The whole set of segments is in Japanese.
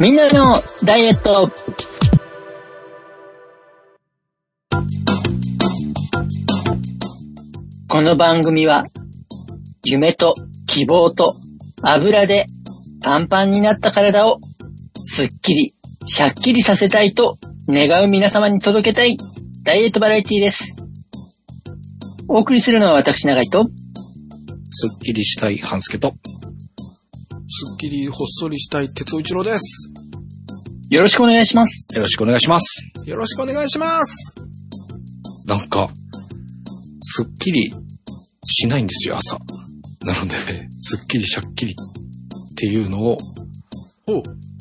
みんなのダイエットこの番組は夢と希望と油でパンパンになった体をすっきり、しゃっきりさせたいと願う皆様に届けたいダイエットバラエティです。お送りするのは私長井と、すっきりしたい半助と、すっきりほっそりしたい哲夫一郎です。よろしくお願いします。よろしくお願いします。よろしくお願いします。なんか、すっきりしないんですよ、朝。なので、すっきりしゃっきりっていうのを。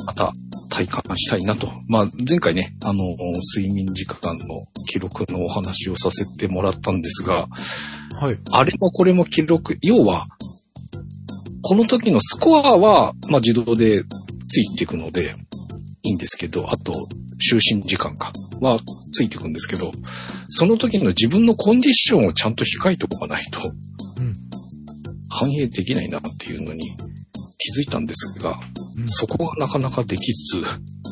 また体感したいなと。まあ、前回ね、あの、睡眠時間の記録のお話をさせてもらったんですが、はい。あれもこれも記録、要は、この時のスコアは、まあ自動でついていくので、いいんですけど、あと、就寝時間か、はついていくんですけど、その時の自分のコンディションをちゃんと控えておかないと、うん。反映できないなっていうのに気づいたんですが、うんそこがなかなかできず、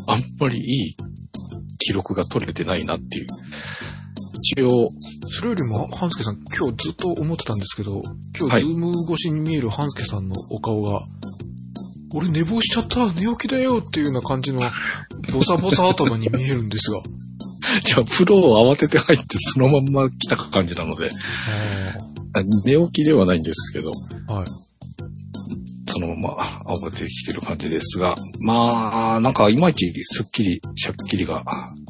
あんまりいい記録が取れてないなっていう。一応、それよりも、半助さん、今日ずっと思ってたんですけど、今はい日、ズーム越しに見える半助さんのお顔が、俺寝坊しちゃった寝起きだよっていうような感じの、ボサボサ頭に見えるんですが。じゃあ、風呂を慌てて入ってそのまんま来た感じなので、あ寝起きではないんですけど、はい。そのまま慌ててきてる感じですが、まあ、なんかいまいちすっきり、しゃっきりが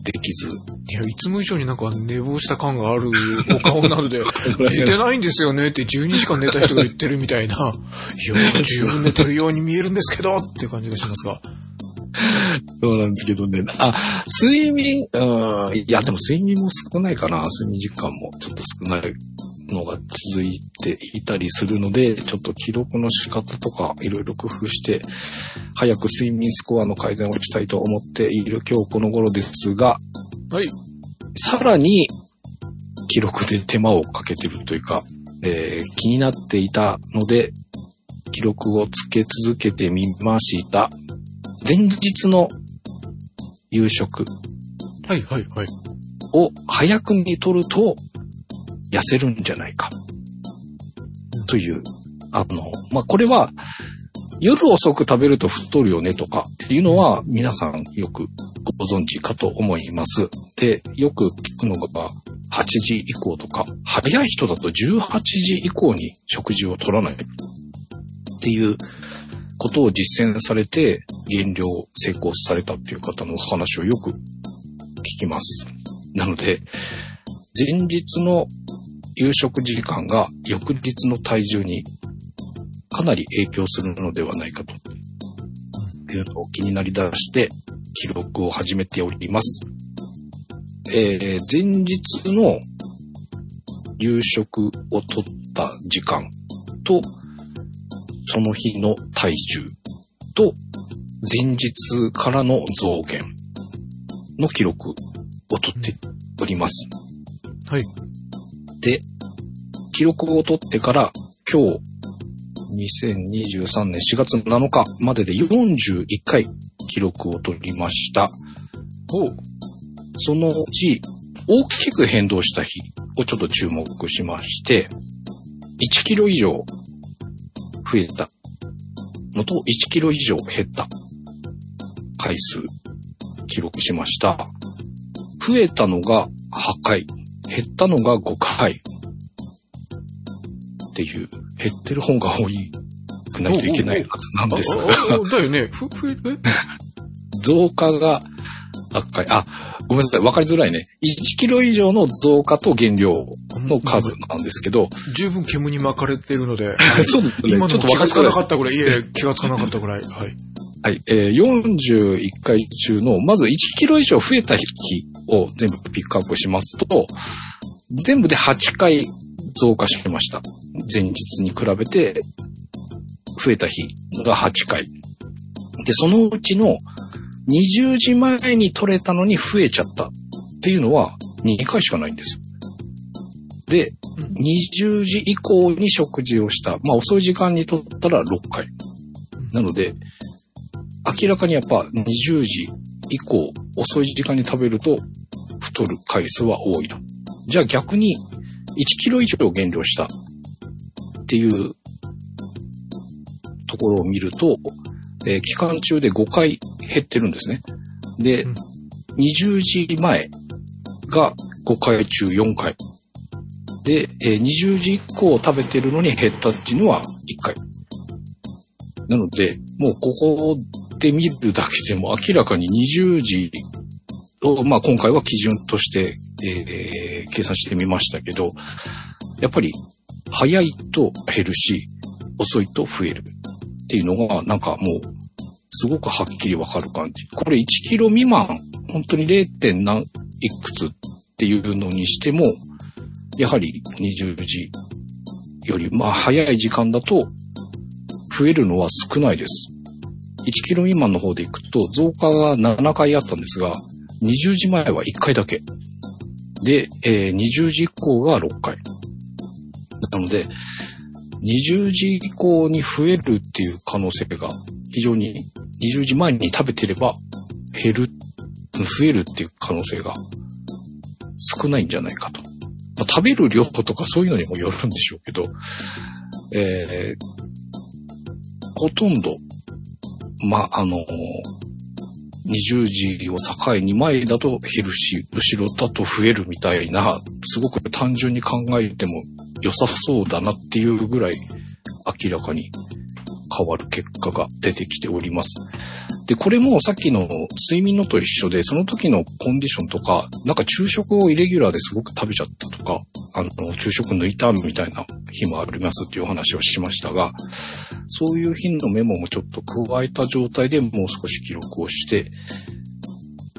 できず、いや、いつも以上になんか寝坊した感があるお顔なので、寝てないんですよねって12時間寝た人が言ってるみたいな、いや、十分寝てるように見えるんですけどって感じがしますが。そうなんですけどね。あ、睡眠、うん、いや、でも睡眠も少ないかな。睡眠時間もちょっと少ないのが続いていたりするので、ちょっと記録の仕方とかいろいろ工夫して、早く睡眠スコアの改善をしたいと思っている今日この頃ですが、はい。さらに記録で手間をかけてるというか、えー気になっていたので、記録をつけ続けてみました。前日の夕食はい、はい、はい。を早くに取ると痩せるんじゃないか。という、あの、まあ、これは夜遅く食べると太るよねとかっていうのは皆さんよくご存知かと思います。で、よく聞くのが8時以降とか、早い人だと18時以降に食事を取らないっていうことを実践されて減量成功されたっていう方のお話をよく聞きます。なので、前日の夕食時間が翌日の体重にかなり影響するのではないかと。いうのを気になりだして記録を始めております。えー前日の夕食をとった時間と、その日の体重と、前日からの増減の記録を取っております。はい。で、記録を取ってから今日、2023年4月7日までで41回記録を取りました。ほう。そのうち大きく変動した日をちょっと注目しまして、1キロ以上増えたのと1キロ以上減った回数記録しました。増えたのが8回、減ったのが5回っていう、減ってる方が多いくないといけないはずなんですあが、だよね。増加が8回、あ、ごめんなさい、わかりづらいね。1キロ以上の増加と減量の数なんですけど、十分煙に巻かれてるので、そうですね。今ちょっとの気がつか。ないかったぐらい、いえ、気がつかなかったぐらい。はい。はい。えー41回中の、まず1キロ以上増えた日を全部ピックアップしますと、全部で8回増加しました。前日に比べて、増えた日が8回。で、そのうちの20時前に取れたのに増えちゃったっていうのは2回しかないんですよ。で、20時以降に食事をした。まあ遅い時間に取ったら6回。なので、明らかにやっぱ20時以降、遅い時間に食べると太る回数は多いと。じゃあ逆に1キロ以上減量したっていうところを見ると、えー期間中で5回減ってるんですね。で、うん20時前が5回中4回。で、えー20時以降食べてるのに減ったっていうのは1回。なので、もうここで見るだけでも明らかに20時を、まあ今回は基準として、えー計算してみましたけど、やっぱり早いと減るし、遅いと増えるっていうのが、なんかもう、すごくはっきりわかる感じ。これ1キロ未満、本当に 0. 点何いくつっていうのにしても、やはり20時より、まあ早い時間だと、増えるのは少ないです。1キロ未満の方でいくと、増加が7回あったんですが、20時前は1回だけ。で、えー20時以降が6回。なので、20時以降に増えるっていう可能性が非常に20時前に食べてれば減る、増えるっていう可能性が少ないんじゃないかと。まあ食べる量とかそういうのにもよるんでしょうけど、えーほとんど、まあ、の、20時を境に前だと減るし、後ろだと増えるみたいな、すごく単純に考えても良さそうだなっていうぐらい明らかに変わる結果が出てきております。で、これもさっきの睡眠のと一緒で、その時のコンディションとか、なんか昼食をイレギュラーですごく食べちゃったとか、あの、昼食抜いたみたいな日もありますっていうお話をしましたが、そういう日のメモもちょっと加えた状態でもう少し記録をして、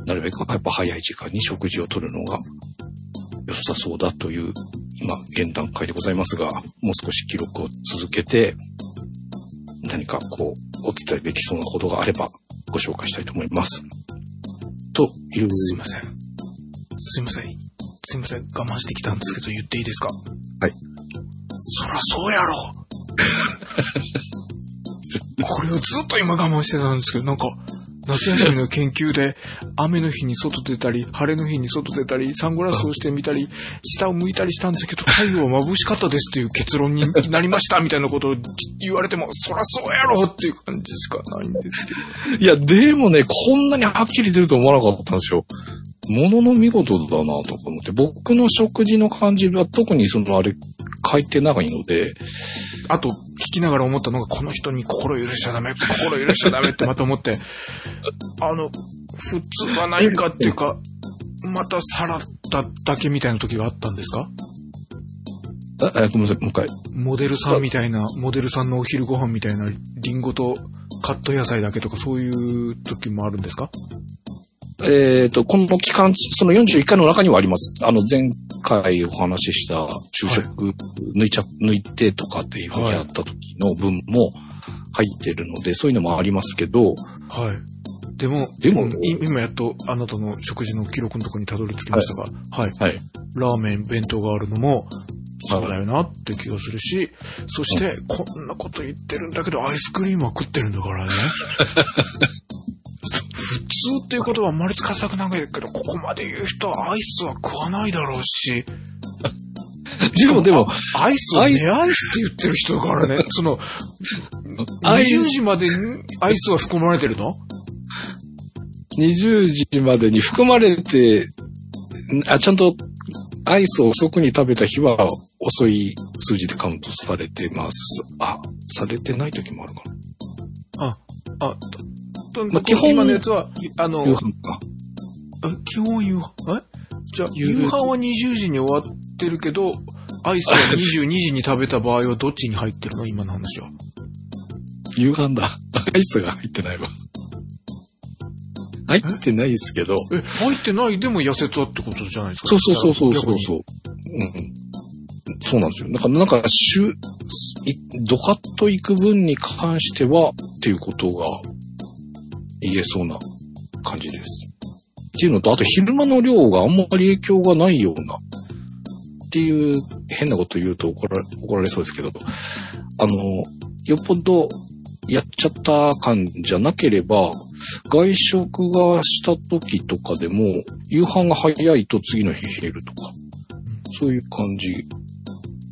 なるべくやっぱ早い時間に食事をとるのが良さそうだという、今、現段階でございますが、もう少し記録を続けて、何かこう、お伝えできそうなことがあればご紹介したいと思います。という、すいません。すいません。すいません。我慢してきたんですけど言っていいですか？はい。そらそうやろ これをずっと今我慢してたんですけど、なんか、夏休みの研究で、雨の日に外出たり、晴れの日に外出たり、サングラスをしてみたり、下を向いたりしたんですけど、太陽は眩しかったですっていう結論になりましたみたいなことを言われても、そらそうやろっていう感じしかないんですけど。いや、でもね、こんなにはっきり出ると思わなかったんですよ。ものの見事だなとか思って、僕の食事の感じは特にそのあれ書いてないので、あと、聞きながら思ったのが、この人に心許しちゃダメ、心許しちゃダメってまた思って、あの、普通はないかっていうか、またさらっただけみたいな時があったんですか？ああごめんなさい、もう一回。モデルさんみたいな、モデルさんのお昼ご飯みたいな、リンゴとカット野菜だけとかそういう時もあるんですか？えっ、と、この期間、その41回の中にはあります。あの、前回お話しした昼食抜いちゃ、抜いてとかっていうふうにやった時の分も入ってるので、そういうのもありますけど、はい。でも、でもい今やっとあなたの食事の記録のところにたどり着きましたが、はい。はい。ラーメン、弁当があるのも、そうだよなって気がするし、そして、こんなこと言ってるんだけど、アイスクリームは食ってるんだからね。普通っていうことはあんまり使いたくないけど、ここまで言う人はアイスは食わないだろうし。でも、でも、あアイスをね、アイスって言ってる人だからね、その、アイス20時までにアイスは含まれてるの？20時までに含まれて、あ、ちゃんとアイスを遅くに食べた日は遅い数字でカウントされてます。あ、されてない時もあるかな。あ、あ、と、とまあ基本今のやつは、あの、夕飯か。あ基本夕飯、え？じゃあ、夕夕飯は20時に終わってるけど、アイスは22時に食べた場合はどっちに入ってるの？今の話は。夕飯だ。アイスが入ってないわ。入ってないですけど。え、入ってないでも痩せたってことじゃないですか？そうそうそうそうそうそう。うん。そうなんですよ。だからなんか、週、いドカッと行く分に関しては、っていうことが言えそうな感じです。っていうのと、あと昼間の量があんまり影響がないような、っていう変なこと言うと怒ら怒られそうですけど、あの、よっぽどやっちゃった感じゃなければ、外食がした時とかでも、夕飯が早いと次の日冷えるとか、そういう感じ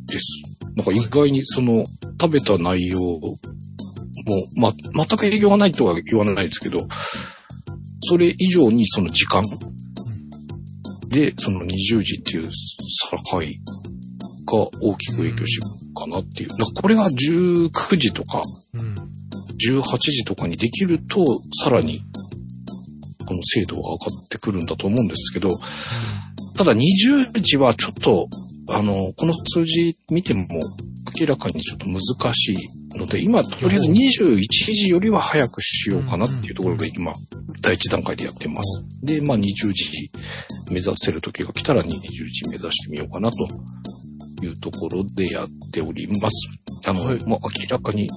です。なんか意外にその、食べた内容も、ま、全く営業がないとは言わないですけど、それ以上にその時間で、その20時っていう境が大きく影響してるかなっていう。だからこれが19時とかうん。18時とかにできると、さらに、この精度が上がってくるんだと思うんですけど、ただ20時はちょっと、あの、この数字見ても明らかにちょっと難しいので、今、とりあえず21時よりは早くしようかなっていうところで今、第一段階でやってます。で、まあ20時目指せる時が来たら20時目指してみようかなというところでやっております。あの、はいもう明らかに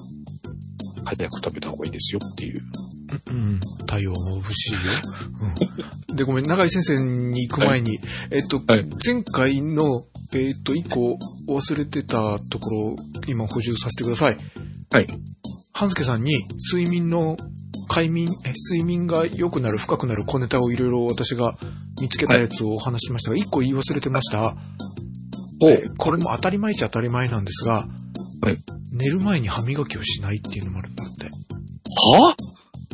早く食べた方がいいですよっていう。うん。太陽も眩しいよ。うん。で、ごめん、長井先生に行く前に、えっと、はい前回の、えっと、一個忘れてたところ、今補充させてください。はい。半助さんに睡眠の快眠、え睡眠が良くなる、深くなる小ネタをいろいろ私が見つけたやつをお話ししましたが、一個言い忘れてました。おえこれも当たり前っちゃ当たり前なんですが、はい寝る前に歯磨きをしないっていうのもあるんだって。は？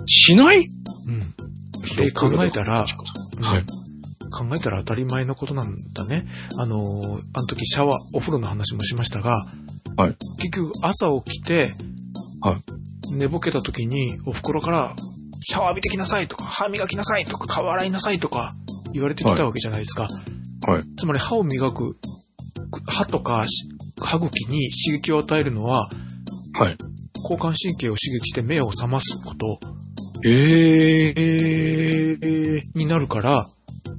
しない？うん。で、考えたら、うんはい。考えたら当たり前のことなんだね。あのーあの時シャワー、お風呂の話もしましたが、はい。結局朝起きて、は寝ぼけた時にお袋から、シャワー浴びてきなさいとか、歯磨きなさいとか、顔洗いなさいとか言われてきたわけじゃないですか。はい。つまり歯を磨く、歯とかし歯茎に刺激を与えるのは、はい。交感神経を刺激して目を覚ますことええー。になるから、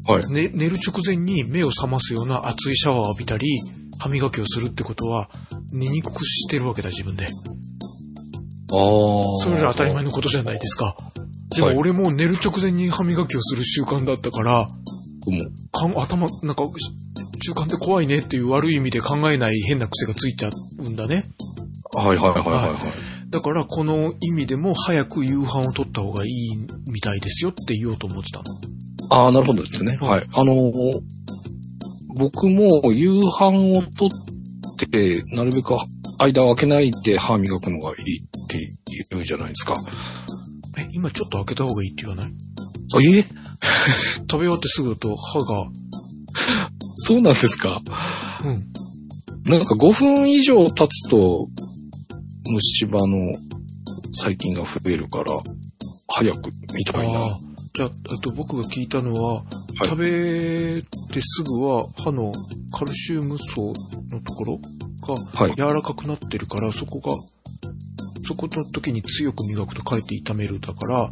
はい。ね、寝る直前に目を覚ますような熱いシャワーを浴びたり、歯磨きをするってことは、寝にくくしてるわけだ、自分で。ああ。それら当たり前のことじゃないですか。でもはい俺も寝る直前に歯磨きをする習慣だったから、もかん頭、なんか、習慣って怖いねっていう悪い意味で考えない変な癖がついちゃうんだね。うはいはいはいはいはい。だからこの意味でも早く夕飯を取った方がいいみたいですよって言おうと思ってたの。ああ、なるほどですね。はい。あのー僕も夕飯をとって、なるべく間を空けないで歯磨くのがいいって言うじゃないですか。え、今ちょっと開けた方がいいって言わない？あ、いえ 食べ終わってすぐだと歯が、そうなんですか。うん。なんか5分以上経つと、虫歯の細菌が増えるから、早くみたいな。ああ。じゃあ、えっと、僕が聞いたのは、はい食べてすぐは歯のカルシウム層のところはいが柔らかくなってるから、そこが、そこの時に強く磨くとかえって痛めるだから、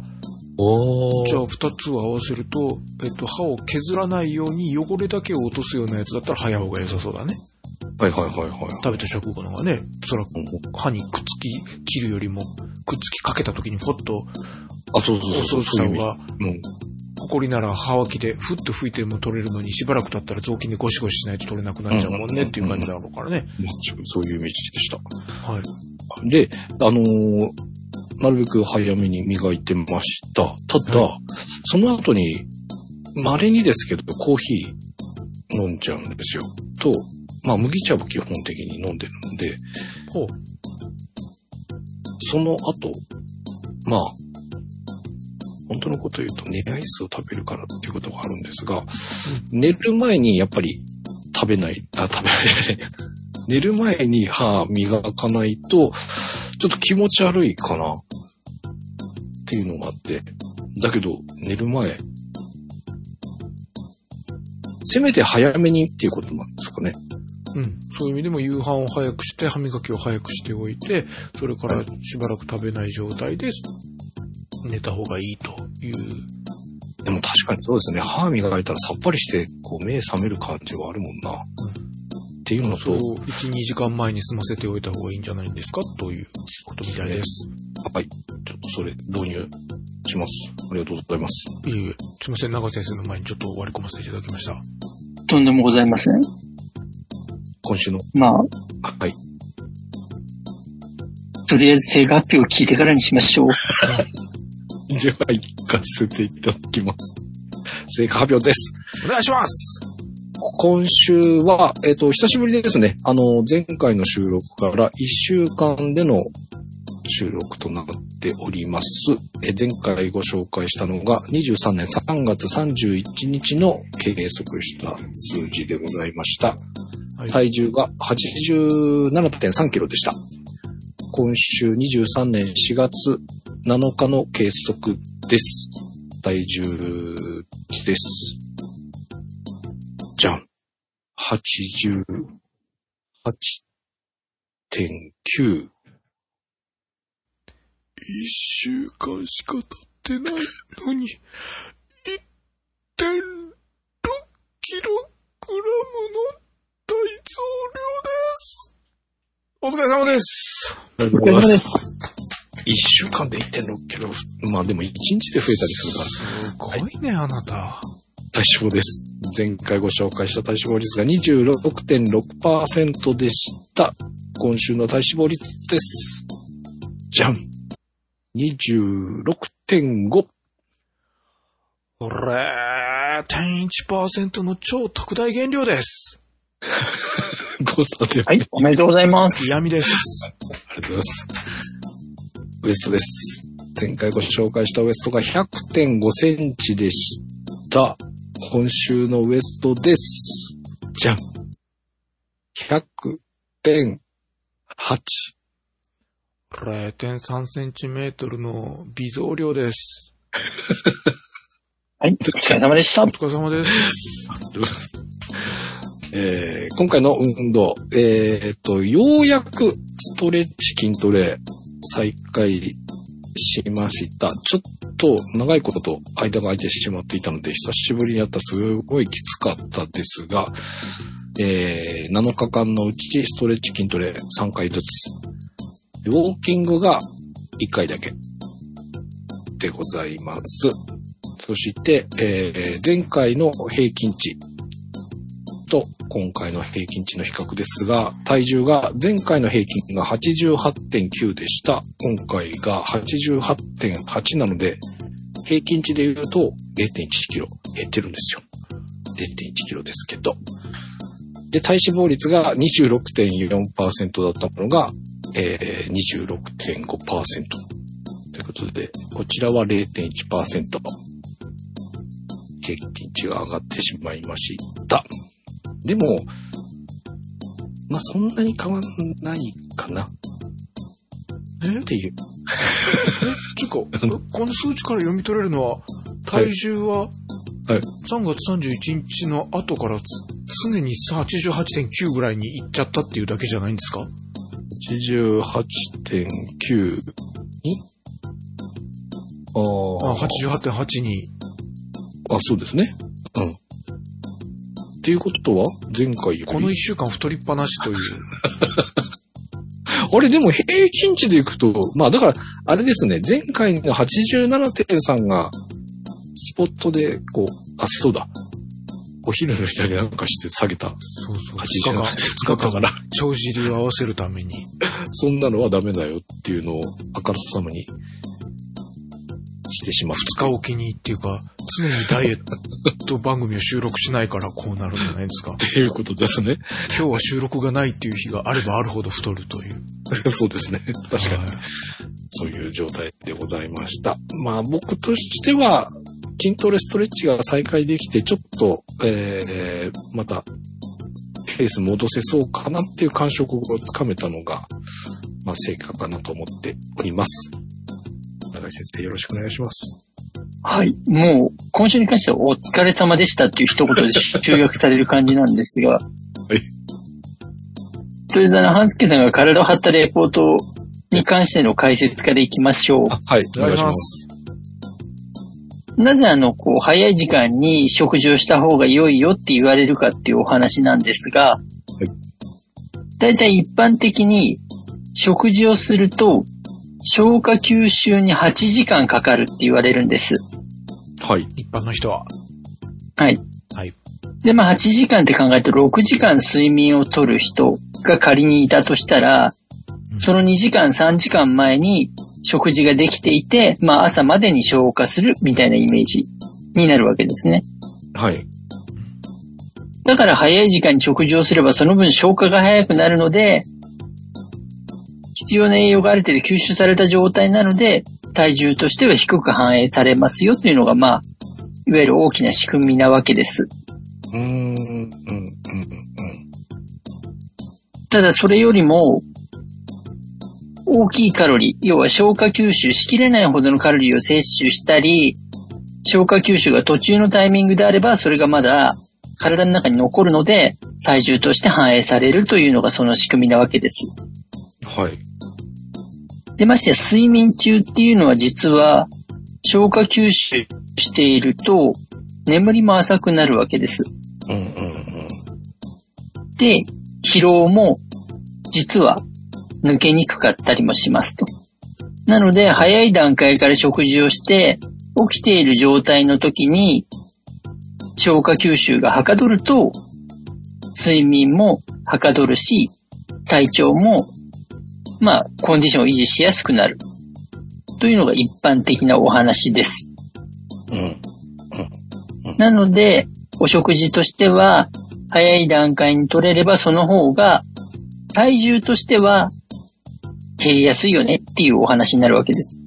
おじゃあ二つを合わせると、えっと、歯を削らないように汚れだけを落とすようなやつだったら早い方が良さそうだね。はいはいはいはい。食べた直後のがね、そら歯にくっつき切るよりも、くっつきかけた時にポッとあ、そうそうおそう。掃除した方が、うん。ほこりなら歯脇でふっと吹いても取れるのにしばらく経ったら雑巾でゴシゴシしないと取れなくなっちゃうもんねっていう感じだろうからね。まあそういうイメージでした。はい。で、あのーなるべく早めに磨いてました。ただ、はその後に、稀にですけど、コーヒー飲んじゃうんですよ。と、まあ、麦茶を基本的に飲んでるんで、ほう。その後、まあ、本当のこと言うと、寝アイスを食べるからっていうことがあるんですが、寝る前にやっぱり食べない、あ、食べない。寝る前に歯磨かないと、ちょっと気持ち悪いかなっていうのがあって。だけど、寝る前、せめて早めにっていうことなんですかね。うん。そういう意味でも夕飯を早くして、歯磨きを早くしておいて、それからしばらく食べない状態で寝た方がいいという。でも確かにそうですね。歯磨いたらさっぱりして、こう目覚める感じはあるもんな。っていうのそう、と、1、2時間前に済ませておいた方がいいんじゃないんですか？ということみたいです。はい。ちょっとそれ導入します。ありがとうございます。いえいえ、すいません、長井先生の前にちょっと割り込ませていただきました。とんでもございません。今週の、まあ、はい。とりあえず成果発表を聞いてからにしましょう。では、行かせていただきます。成果発表です。お願いします今週は、えっ、と、久しぶりですね。あの、前回の収録から1週間での収録となっております。え前回ご紹介したのが23年3月31日の計測した数字でございました。はい体重が87.3キロでした。今週23年4月7日の計測です。体重です。じゃん。88.9。一週間しか経ってないのに、1.6キログラムの体増量です。お疲れ様です。お疲お疲れ様です。一週間で1.6キロ。まあでも一日で増えたりするから。すごいね、あなた。体脂肪です。前回ご紹介した体脂肪率が26.6%でした。今週の体脂肪率です。じゃん。26.5。0.1%の超特大減量です。誤差で。はい、おめでとうございます。闇です。ありがとうございます。ウエストです。前回ご紹介したウエストが100.5センチでした。今週のウエストです。じゃん。100.8。0.3センチメートルの微増量です。はい、お疲れ様でしたお。疲れ様です。えー今回の運動、えーっと、ようやくストレッチ筋トレ再開しました。ちょっと長いことと間が空いてしまっていたので、久しぶりにやったすごいきつかったですが、えー7日間のうちストレッチ筋トレ3回ずつ。ウォーキングが1回だけでございます。そして、えー前回の平均値と今回の平均値の比較ですが、体重が前回の平均が88.9でした。今回が88.8なので、平均値で言うと0.1キロ減ってるんですよ。0.1キロですけど。で、体脂肪率が26.4%だったものが、えー、26.5%。ということで、こちらは0.1%。平均値が上がってしまいました。でも、まあ、そんなに変わんないかな。っえていう。ちゅうか、この数値から読み取れるのは、体重は、はい。3月31日の後からつ常に88.9ぐらいに行っちゃったっていうだけじゃないんですか？88.9に？ああー88.8に。あ、そうですね。うん。っていうことは、前回より？この1週間太りっぱなしという。あれ、でも平均値でいくと、まあだから、あれですね、前回の87.3が、スポットで、こう、あ、そうだ。お昼の左なんかして下げた。そうそう。87 2日間、2日間、から、帳尻を合わせるために。そんなのはダメだよっていうのを、あからさまに、してしまう。2日おきにっていうか、常にダイエット番組を収録しないからこうなるんじゃないですか。っていうことですね。今日は収録がないっていう日があればあるほど太るという。そうですね。確かに。はいそういう状態でございました。まあ僕としては、筋トレストレッチが再開できて、ちょっと、えー、また、ペース戻せそうかなっていう感触をつかめたのが、まあ成果かなと思っております。長井先生よろしくお願いします。はい。もう、今週に関してはお疲れ様でしたっていう一言で集約される感じなんですが。いとりあえずあの、半助さんが体を張ったレポートに関しての解説からいきましょう。はい、お願いします。なぜあの、こう、早い時間に食事をした方が良いよって言われるかっていうお話なんですが、だいたい一般的に食事をすると消化吸収に8時間かかるって言われるんです。はい。一般の人は。はい。はい。で、まあ8時間って考えると6時間睡眠をとる人が仮にいたとしたら、その2時間3時間前に食事ができていて、まあ朝までに消化するみたいなイメージになるわけですね。はい。だから早い時間に食事をすればその分消化が早くなるので、必要な栄養がある程度吸収された状態なので、体重としては低く反映されますよというのが、まあ、いわゆる大きな仕組みなわけです。うーん、うん、うん、うん。ただそれよりも、大きいカロリー、要は消化吸収しきれないほどのカロリーを摂取したり、消化吸収が途中のタイミングであれば、それがまだ体の中に残るので、体重として反映されるというのがその仕組みなわけです。はい。で、ましてや睡眠中っていうのは実は消化吸収していると眠りも浅くなるわけです。うん、うん、うん。で、疲労も実は抜けにくかったりもしますと。なので、早い段階から食事をして、起きている状態の時に消化吸収がはかどると、睡眠もはかどるし、体調も、まあ、コンディションを維持しやすくなる。というのが一般的なお話です。うん。なので、お食事としては、早い段階に取れればその方が、体重としては減りやすいよねっていうお話になるわけです。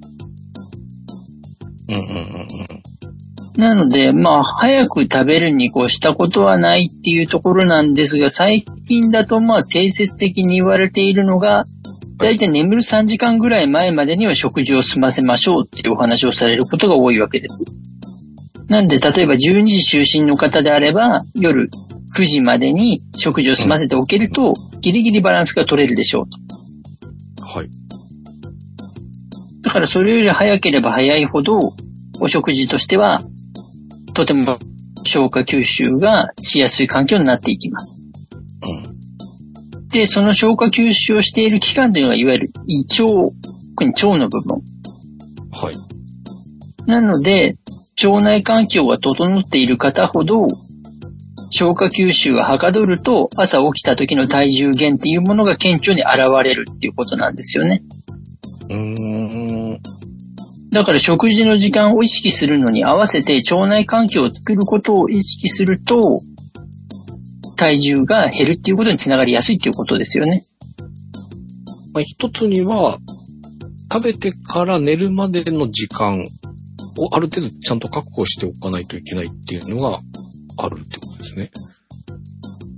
うん、うん、うん。なので、まあ、早く食べるに越したことはないっていうところなんですが、最近だとまあ、定説的に言われているのが、だいたい眠る3時間ぐらい前までには食事を済ませましょうっていうお話をされることが多いわけです。なんで、例えば12時就寝の方であれば、夜9時までに食事を済ませておけると、ギリギリバランスが取れるでしょうと。はい。だからそれより早ければ早いほど、お食事としては、とても消化吸収がしやすい環境になっていきます。で、その消化吸収をしている器官というのが、いわゆる胃腸、特に腸の部分。はい。なので、腸内環境が整っている方ほど、消化吸収がはかどると、朝起きた時の体重減っていうものが顕著に現れるっていうことなんですよね。うーん。だから食事の時間を意識するのに合わせて腸内環境を作ることを意識すると、体重が減るっていうことにつながりやすいっていうことですよね。まあ、一つには、食べてから寝るまでの時間をある程度ちゃんと確保しておかないといけないっていうのがあるってことですね。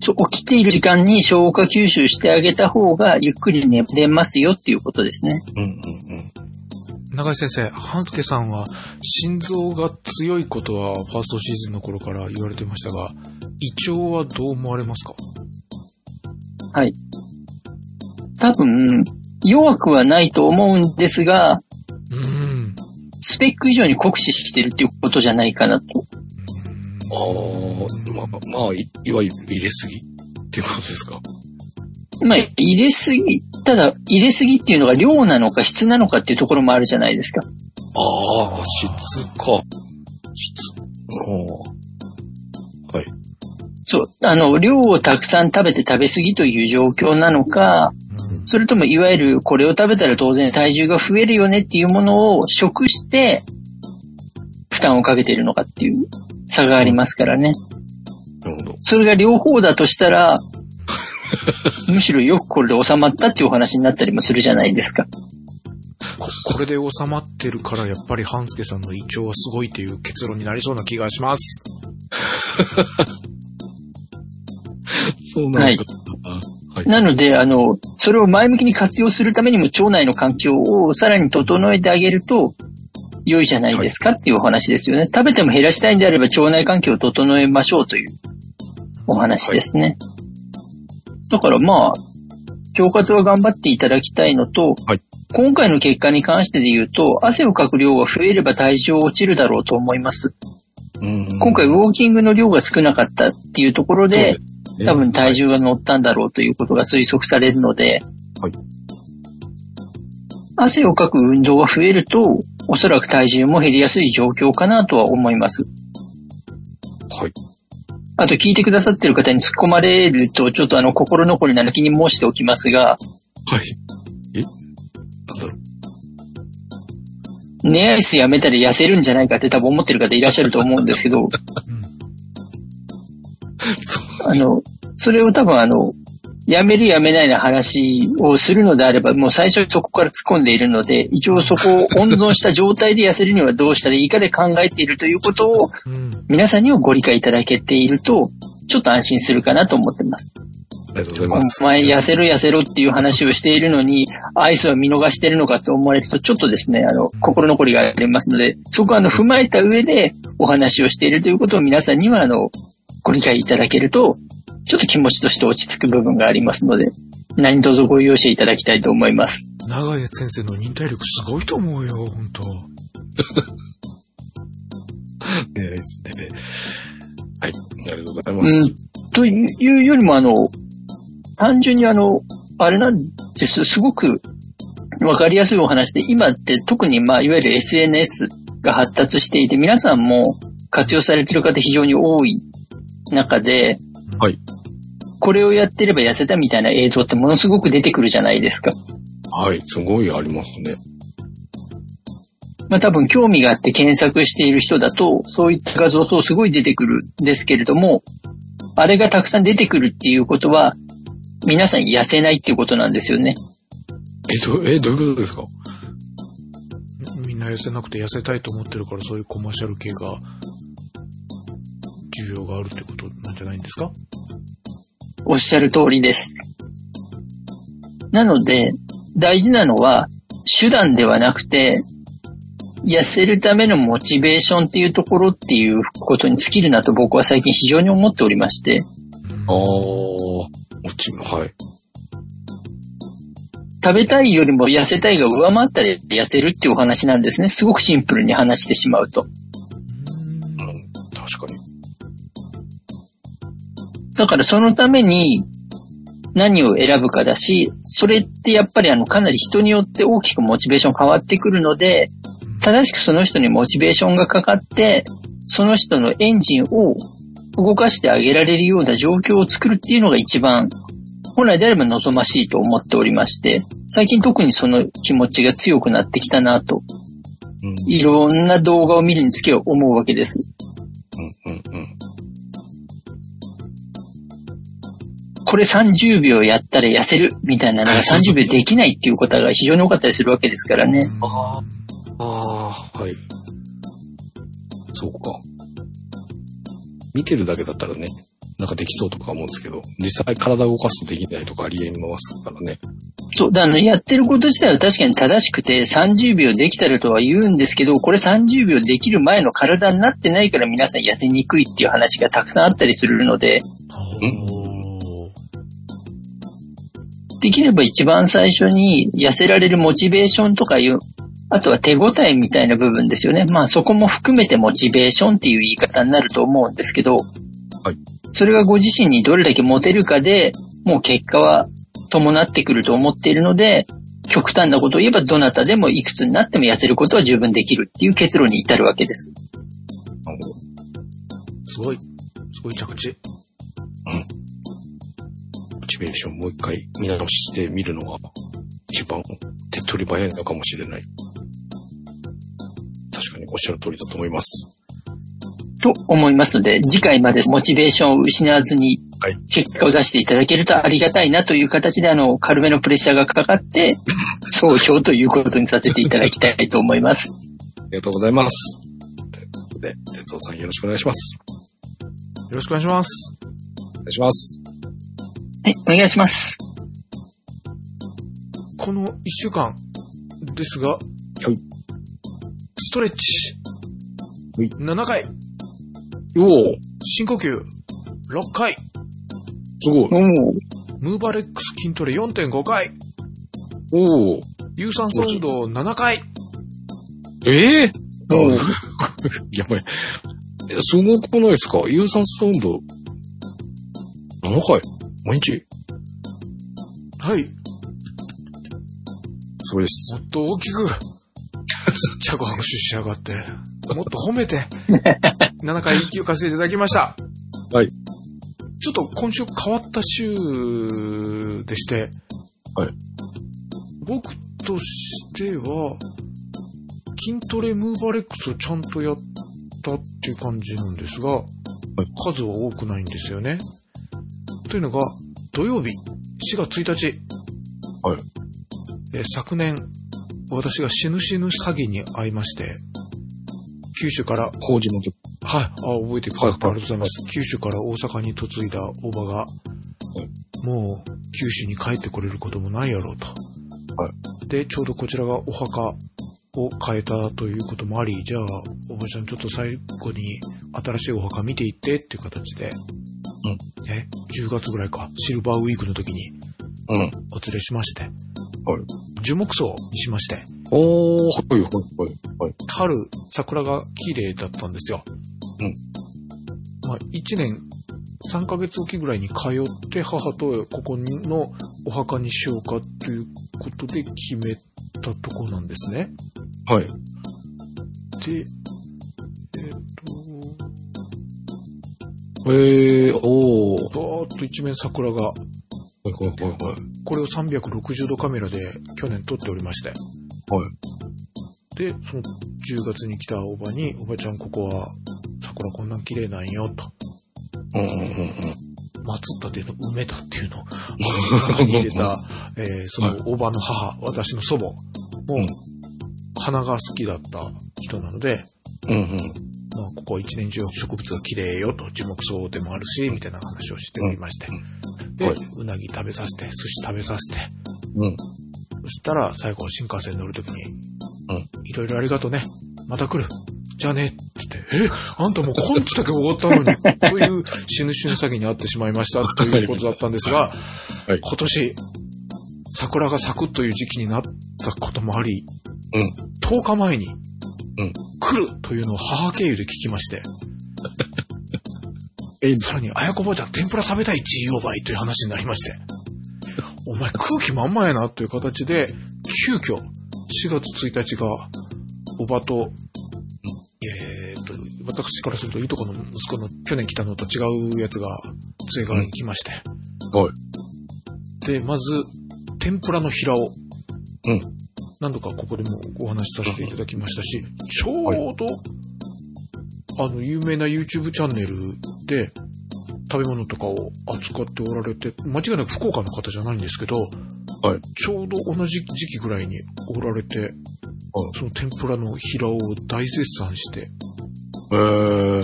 そう起きている時間に消化吸収してあげた方がゆっくり寝れますよっていうことですね。うんうんうん。長井先生、半助さんは心臓が強いことはファーストシーズンの頃から言われてましたが、胃腸はどう思われますか？はい。多分、弱くはないと思うんですが、うーん。スペック以上に酷使してるっていうことじゃないかなと。ああ、まあ、まあ、いいわゆる入れすぎ？っていうことですか？まあ、入れすぎ、ただ、入れすぎっていうのが量なのか質なのかっていうところもあるじゃないですか。ああ、質か。質。おーはい。そう、あの、量をたくさん食べて食べ過ぎという状況なのか、それともいわゆるこれを食べたら当然体重が増えるよねっていうものを食して負担をかけているのかっていう差がありますからね。なるほど。それが両方だとしたら、むしろよくこれで収まったっていうお話になったりもするじゃないですか。ここれで収まってるから、やっぱり半助さんの胃腸はすごいっていう結論になりそうな気がします。そうなんか。はい。なので、あの、それを前向きに活用するためにも腸内の環境をさらに整えてあげると良いじゃないですかっていうお話ですよね。食べても減らしたいんであれば腸内環境を整えましょうというお話ですね。だからまあ、腸活は頑張っていただきたいのと、はい今回の結果に関してで言うと、汗をかく量が増えれば体重落ちるだろうと思います。うん今回ウォーキングの量が少なかったっていうところで、多分体重。重が乗ったんだろうということが推測されるので、はい汗をかく運動が増えると、おそらく体重も減りやすい状況かなとは思います。はい。あと聞いてくださってる方に突っ込まれると、ちょっとあの心残りなの気に申しておきますが、はい。なんだろう。寝アイスやめたら痩せるんじゃないかって多分思ってる方いらっしゃると思うんですけど。あの、それを多分あの、やめるやめないの話をするのであれば、もう最初そこから突っ込んでいるので、一応そこを温存した状態で痩せるにはどうしたらいいかで考えているということをうん。皆さんにもご理解いただけていると、ちょっと安心するかなと思ってます。ありがとうございます。お前痩せろ痩せろっていう話をしているのに、アイスは見逃してるのかと思われると、ちょっとですね、あの、心残りがありますので、そこはあの、踏まえた上でお話をしているということを皆さんには、あの、ご理解いただけると、ちょっと気持ちとして落ち着く部分がありますので、何卒ご容赦いただきたいと思います。長井先生の忍耐力すごいと思うよ、本当 ね、ですね。はい。ありがとうございまうす。ん。というよりも、あの、単純にあの、あれなんです。すごくわかりやすいお話で、今って特にまあ、いわゆる SNS が発達していて、皆さんも活用されている方非常に多い中で、はい。これをやってれば痩せたみたいな映像ってものすごく出てくるじゃないですか。はい。すごいありますね。まあ多分興味があって検索している人だと、そういった画像そうすごい出てくるんですけれども、あれがたくさん出てくるっていうことは、皆さん痩せないっていうことなんですよね。え、ど、え、どういうことですか？みんな痩せなくて痩せたいと思ってるからそういうコマーシャル系が需要があるってことなんじゃないんですか？おっしゃる通りです。なので、大事なのは、手段ではなくて、痩せるためのモチベーションっていうところっていうことに尽きるなと僕は最近非常に思っておりまして、ああ、落ち、はい。食べたいよりも痩せたいが上回ったら痩せるっていうお話なんですね。すごくシンプルに話してしまうと。だからそのために何を選ぶかだし、それってやっぱりあのかなり人によって大きくモチベーション変わってくるので、正しくその人にモチベーションがかかって、その人のエンジンを動かしてあげられるような状況を作るっていうのが一番本来であれば望ましいと思っておりまして、最近特にその気持ちが強くなってきたなと、うん、いろんな動画を見るにつけ思うわけです。うん、うん、うん。これ30秒やったら痩せるみたいなのが30秒できないっていうことが非常に多かったりするわけですからね。あああ、はい。そうか。見てるだけだったらね、なんかできそうとか思うんですけど、実際体を動かすとできないとかありえますからね。そう、だからやってること自体は確かに正しくて30秒できたらとは言うんですけど、これ30秒できる前の体になってないから皆さん痩せにくいっていう話がたくさんあったりするので、できれば一番最初に痩せられるモチベーションとかいう、あとは手応えみたいな部分ですよね。まあそこも含めてモチベーションっていう言い方になると思うんですけど、はい。それがご自身にどれだけ持てるかで、もう結果は伴ってくると思っているので、極端なことを言えばどなたでもいくつになっても痩せることは十分できるっていう結論に至るわけです。なるほすごい。すごい着地。ど。モチベーションもう一回見直してみるのが一番手っ取り早いのかもしれない。確かにおっしゃる通りだと思います。と思いますので、次回までモチベーションを失わずにはい。結果を出していただけるとありがたいなという形で、あの、軽めのプレッシャーがかかって、総評ということにさせていただきたいと思います。ありがとうございます。ということで、哲夫さんよろしくお願いします。よろしくお願いします。お願いします。はい、お願いします。この一週間ですが、い。ストレッチ、はい。7回、おお。深呼吸、6回、すごい。おー。ムーバレックス筋トレ4.5回、おお。有酸素運動7回、ええおー やばい。えすごくないですか？有酸素運動。7回毎日はい、すごいです。もっと大きく、ちっちゃく拍手しやがって、もっと褒めて、7回息をかせていただきました。はい。ちょっと今週変わった週でして、はい。僕としては、筋トレムーバレックスをちゃんとやったっていう感じなんですが、数は多くないんですよね。というのが、土曜日、4月1日、はい。えー昨年、私が死ぬ死ぬ詐欺に遭いまして、九州から、工事の時。はい、あ、覚えてくださってあはいりがとうございます。九州から大阪に嫁いだおばが、もう九州に帰ってこれることもないやろうと。はで、ちょうどこちらがお墓を変えたということもあり、じゃあ、おばちゃんちょっと最後に新しいお墓見ていってっていう形で、うん。ね、10月ぐらいか、シルバーウィークの時にうん。お連れしまして、はい。樹木葬にしまして、おー、はい、はい、はい。はい。春、桜が綺麗だったんですよ。うん。まあ、1年3ヶ月おきぐらいに通って母とここのお墓にしようかということで決めたところなんですね。はい。で、えっ、えー、おー。と、バーッと一面桜が、はい、はい、はい、はい。これを360度カメラで去年撮っておりまして。はい。で、その10月に来たおばに、おばちゃんここは桜こんなん綺麗なんよと。うん、うん、うん、うん。松ったての梅田っていうのを、中 に入れた、えーそのおばの母、私の祖母も、うん花が好きだった人なので、うん、うん。まあ、ここは一年中植物が綺麗よと、樹木葬でもあるし、みたいな話をしておりまして。で、はい。うなぎ食べさせて、寿司食べさせて、うん。そしたら最後新幹線乗るときに、うん。いろいろありがとね、また来る、じゃあね、って言って、え、あんたもう根治だけ終わったのに、という死ぬ死ぬ詐欺に遭ってしまいました、ということだったんですが、はい。今年、桜が咲くという時期になったこともあり、うん。10日前に、うん来るというのを母経由で聞きまして、え、さらに、あやこばあちゃん天ぷら食べたい自由ばいという話になりまして、お前空気まんまやなという形で、急遽、4月1日が、おばと、えーっと、私からするといとこの息子の去年来たのと違うやつが、杖川に来まして、はい。で、まず、天ぷらの平を、うん。何度かここでもお話しさせていただきましたし、ちょうど、あの、有名な YouTube チャンネルで、食べ物とかを扱っておられて、間違いなく福岡の方じゃないんですけど、はい。ちょうど同じ時期ぐらいにおられて、その天ぷらの平を大絶賛して、えー、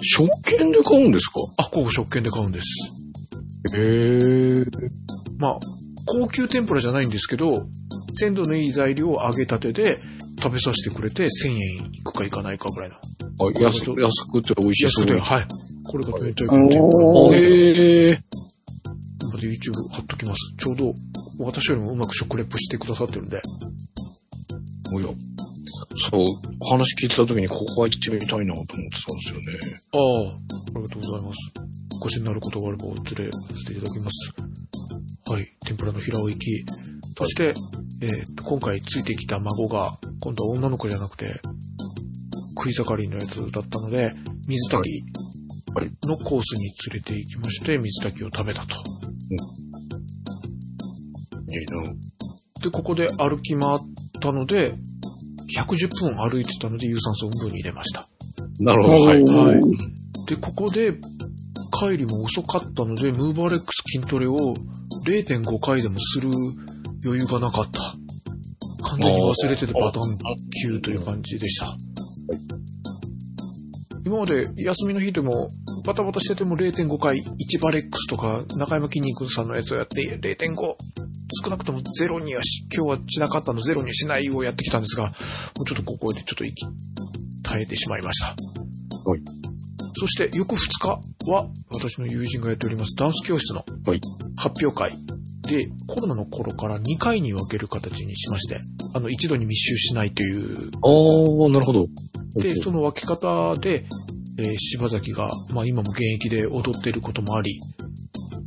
食券で買うんですか？あ、ここ食券で買うんです。えー、まあ、高級天ぷらじゃないんですけど、鮮度のいい材料を揚げたてで食べさせてくれて1000円いくかいかないかぐらいの。あ安安くて美味しそう。安くて、はい。これが明太子の天ぷらなんおですけど、ー、えー、まで YouTube 貼っときます。ちょうど私よりもうまく食レポしてくださってるんで。おや。そう、お話聞いてた時にここは行ってみたいなと思ってたんですよね。ああ、ありがとうございます。ごしになることがあればお連れさせていただきます。はい。天ぷらの平尾行き。そして、えーっと、今回ついてきた孫が、今度は女の子じゃなくて、食い盛りのやつだったので、水炊きはいのコースに連れて行きまして、水炊きを食べたと。いいな。で、ここで歩き回ったので、110分歩いてたので有酸素運動に入れました。なるほど、はい。はい。で、ここで帰りも遅かったので、ムーバーレックス筋トレを0.5回でもする余裕がなかった。完全に忘れててバタン級という感じでした。今まで休みの日でもバタバタしてても0.5回1バレックスとか中山筋肉さんのやつをやって0.5少なくともゼロにはし、今日はしなかったのゼロにしないをやってきたんですが、もうちょっとここでちょっと息耐えてしまいました。はい。そして翌2日は私の友人がやっておりますダンス教室のはい。発表会でコロナの頃から2回に分ける形にしまして、あの一度に密集しないという。あー、なるほど。で、その分け方で、えー柴崎が、まあ今も現役で踊っていることもあり、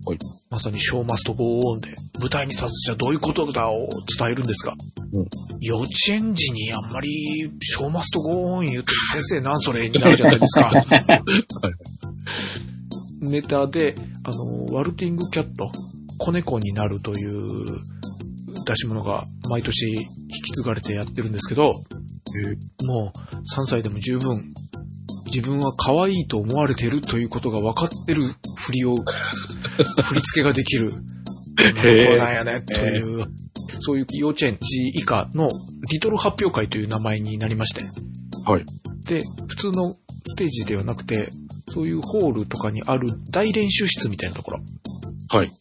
はい。まさにショーマストゴーオンで、舞台に立つじゃどういうことだを伝えるんですが、うん。幼稚園児にあんまりショーマストゴーオン言うと先生なんそれになるじゃないですか。ネタで、あの、ワルティングキャット、子猫になるという出し物が毎年引き継がれてやってるんですけど、もう3歳でも十分自分は可愛いと思われてるということが分かってる振りを、振り付けができる。へこれなんやね、という、そういう幼稚園児以下のリトル発表会という名前になりまして。はい。で、普通のステージではなくて、そういうホールとかにある大練習室みたいなところはい。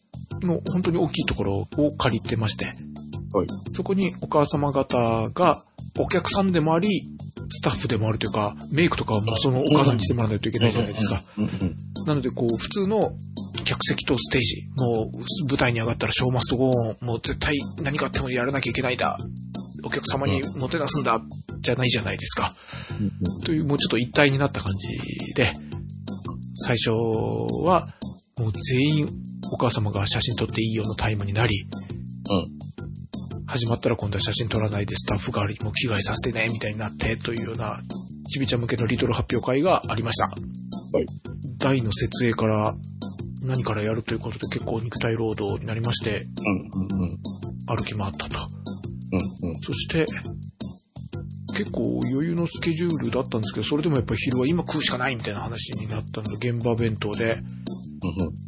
の本当に大きいところを借りてまして、はい。そこにお母様方がお客さんでもあり、スタッフでもあるというか、メイクとかもそのお母さんにしてもらわないといけないじゃないですか。なので、こう、普通の客席とステージ、もう舞台に上がったらショーマストゴーン、もう絶対何かあってもやらなきゃいけないんだ。お客様にもてなすんだ、じゃないじゃないですか。という、もうちょっと一体になった感じで、最初は、もう全員お母様が写真撮っていいようなタイムになり、始まったら今度は写真撮らないでスタッフ代わりにも着替えさせてね、みたいになって、というような、ちびちゃん向けのリトル発表会がありました。はい。大の設営から何からやるということで結構肉体労働になりまして、うんうんうん。歩き回ったと。うんうん。そして、結構余裕のスケジュールだったんですけど、それでもやっぱり昼は今食うしかないみたいな話になったので、現場弁当で、うん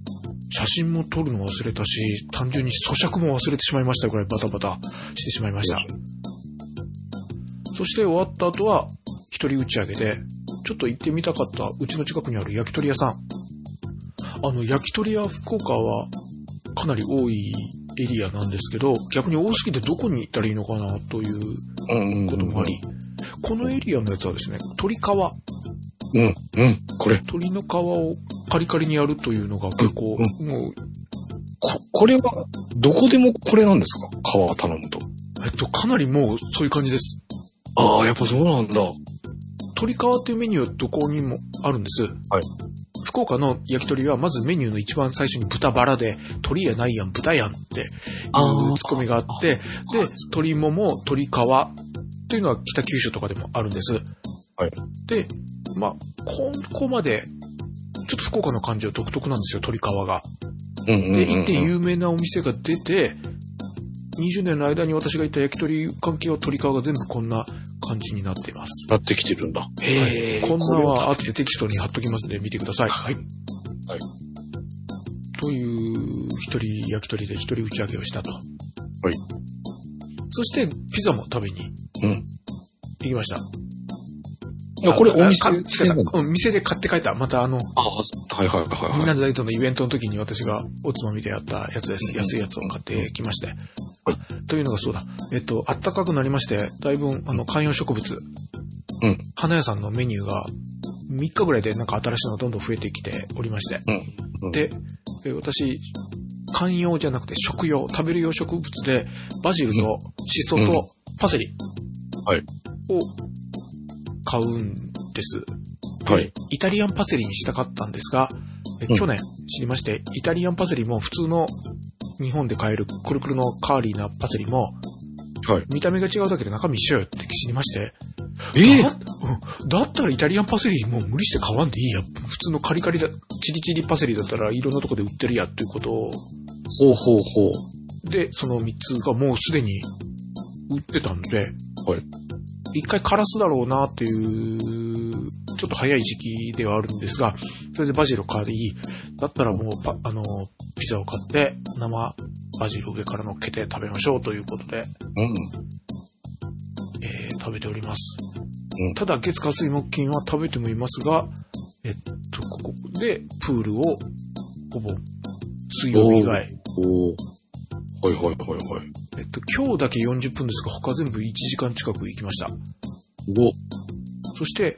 写真も撮るの忘れたし、単純に咀嚼も忘れてしまいましたぐらいバタバタしてしまいました。そして終わった後は、一人打ち上げで、ちょっと行ってみたかった、うちの近くにある焼き鳥屋さん。あの、焼き鳥屋福岡はかなり多いエリアなんですけど、逆に多すぎてどこに行ったらいいのかなという。こともあり、このエリアのやつはですね、鶏皮、うんうん。これ、鶏の皮をカリカリにやるというのが結構、うもう、こ、これは、どこでもこれなんですか？皮を頼むと。えっと、かなりもうそういう感じです。ああ、やっぱそうなんだ。鶏皮っていうメニューはどこにもあるんです。はい。福岡の焼き鳥はまずメニューの一番最初に豚バラで、鳥やないやん、豚やんっていうツッコミがあって、で、鶏もも、鶏皮っていうのは北九州とかでもあるんです。はい。で、まあ、ここまで、ちょっと福岡の感じは独特なんですよ、鶏皮が。うんうんうんうん。で、行って有名なお店が出て、20年の間に私が行った焼き鳥関係は鶏皮が全部こんな感じになっています。なってきてるんだ。へえ。こんなは後でテキストに貼っときますので見てください。はい。はい。という一人焼き鳥で一人打ち上げをしたと。はい。そしてピザも食べにうん。行きました。いやこれお店か違ったうん、店で買って帰った。またあの、ああ、はいはいはいはい。みんなでダイエットのイベントの時に私がおつまみでやったやつです。安いやつを買ってきまして。あというのがそうだ。えっと、暖かくなりまして、だいぶ、あの、観葉植物、うん。花屋さんのメニューが3日ぐらいでなんか新しいのがどんどん増えてきておりまして。うん。うん、で、え私、観葉じゃなくて食用、食べる用植物で、バジルとシソとパセリはい。を買うんです。はい。イタリアンパセリにしたかったんですが、えうん去年知りまして、イタリアンパセリも普通の日本で買えるくるくるのカーリーなパセリも、はい。見た目が違うだけで中身一緒よって知りまして、ええだうんだったらイタリアンパセリもう無理して買わんでいいや。普通のカリカリだ、チリチリパセリだったらいろんなとこで売ってるやっていうことを、ほうほうほう。で、その3つがもうすでに売ってたんで、はい。一回枯らすだろうなっていう、ちょっと早い時期ではあるんですが、それでバジルを買い、だったらもうパ、あの、ピザを買って、生バジルを上から乗っけて食べましょうということで、うん。えー食べております。うんただ、月火水木金は食べてもいますが、えっと、ここでプールを、ほぼ、水曜日以外、おおはいはいはいはい。えっと、今日だけ40分ですが、他全部1時間近く行きました。おそして、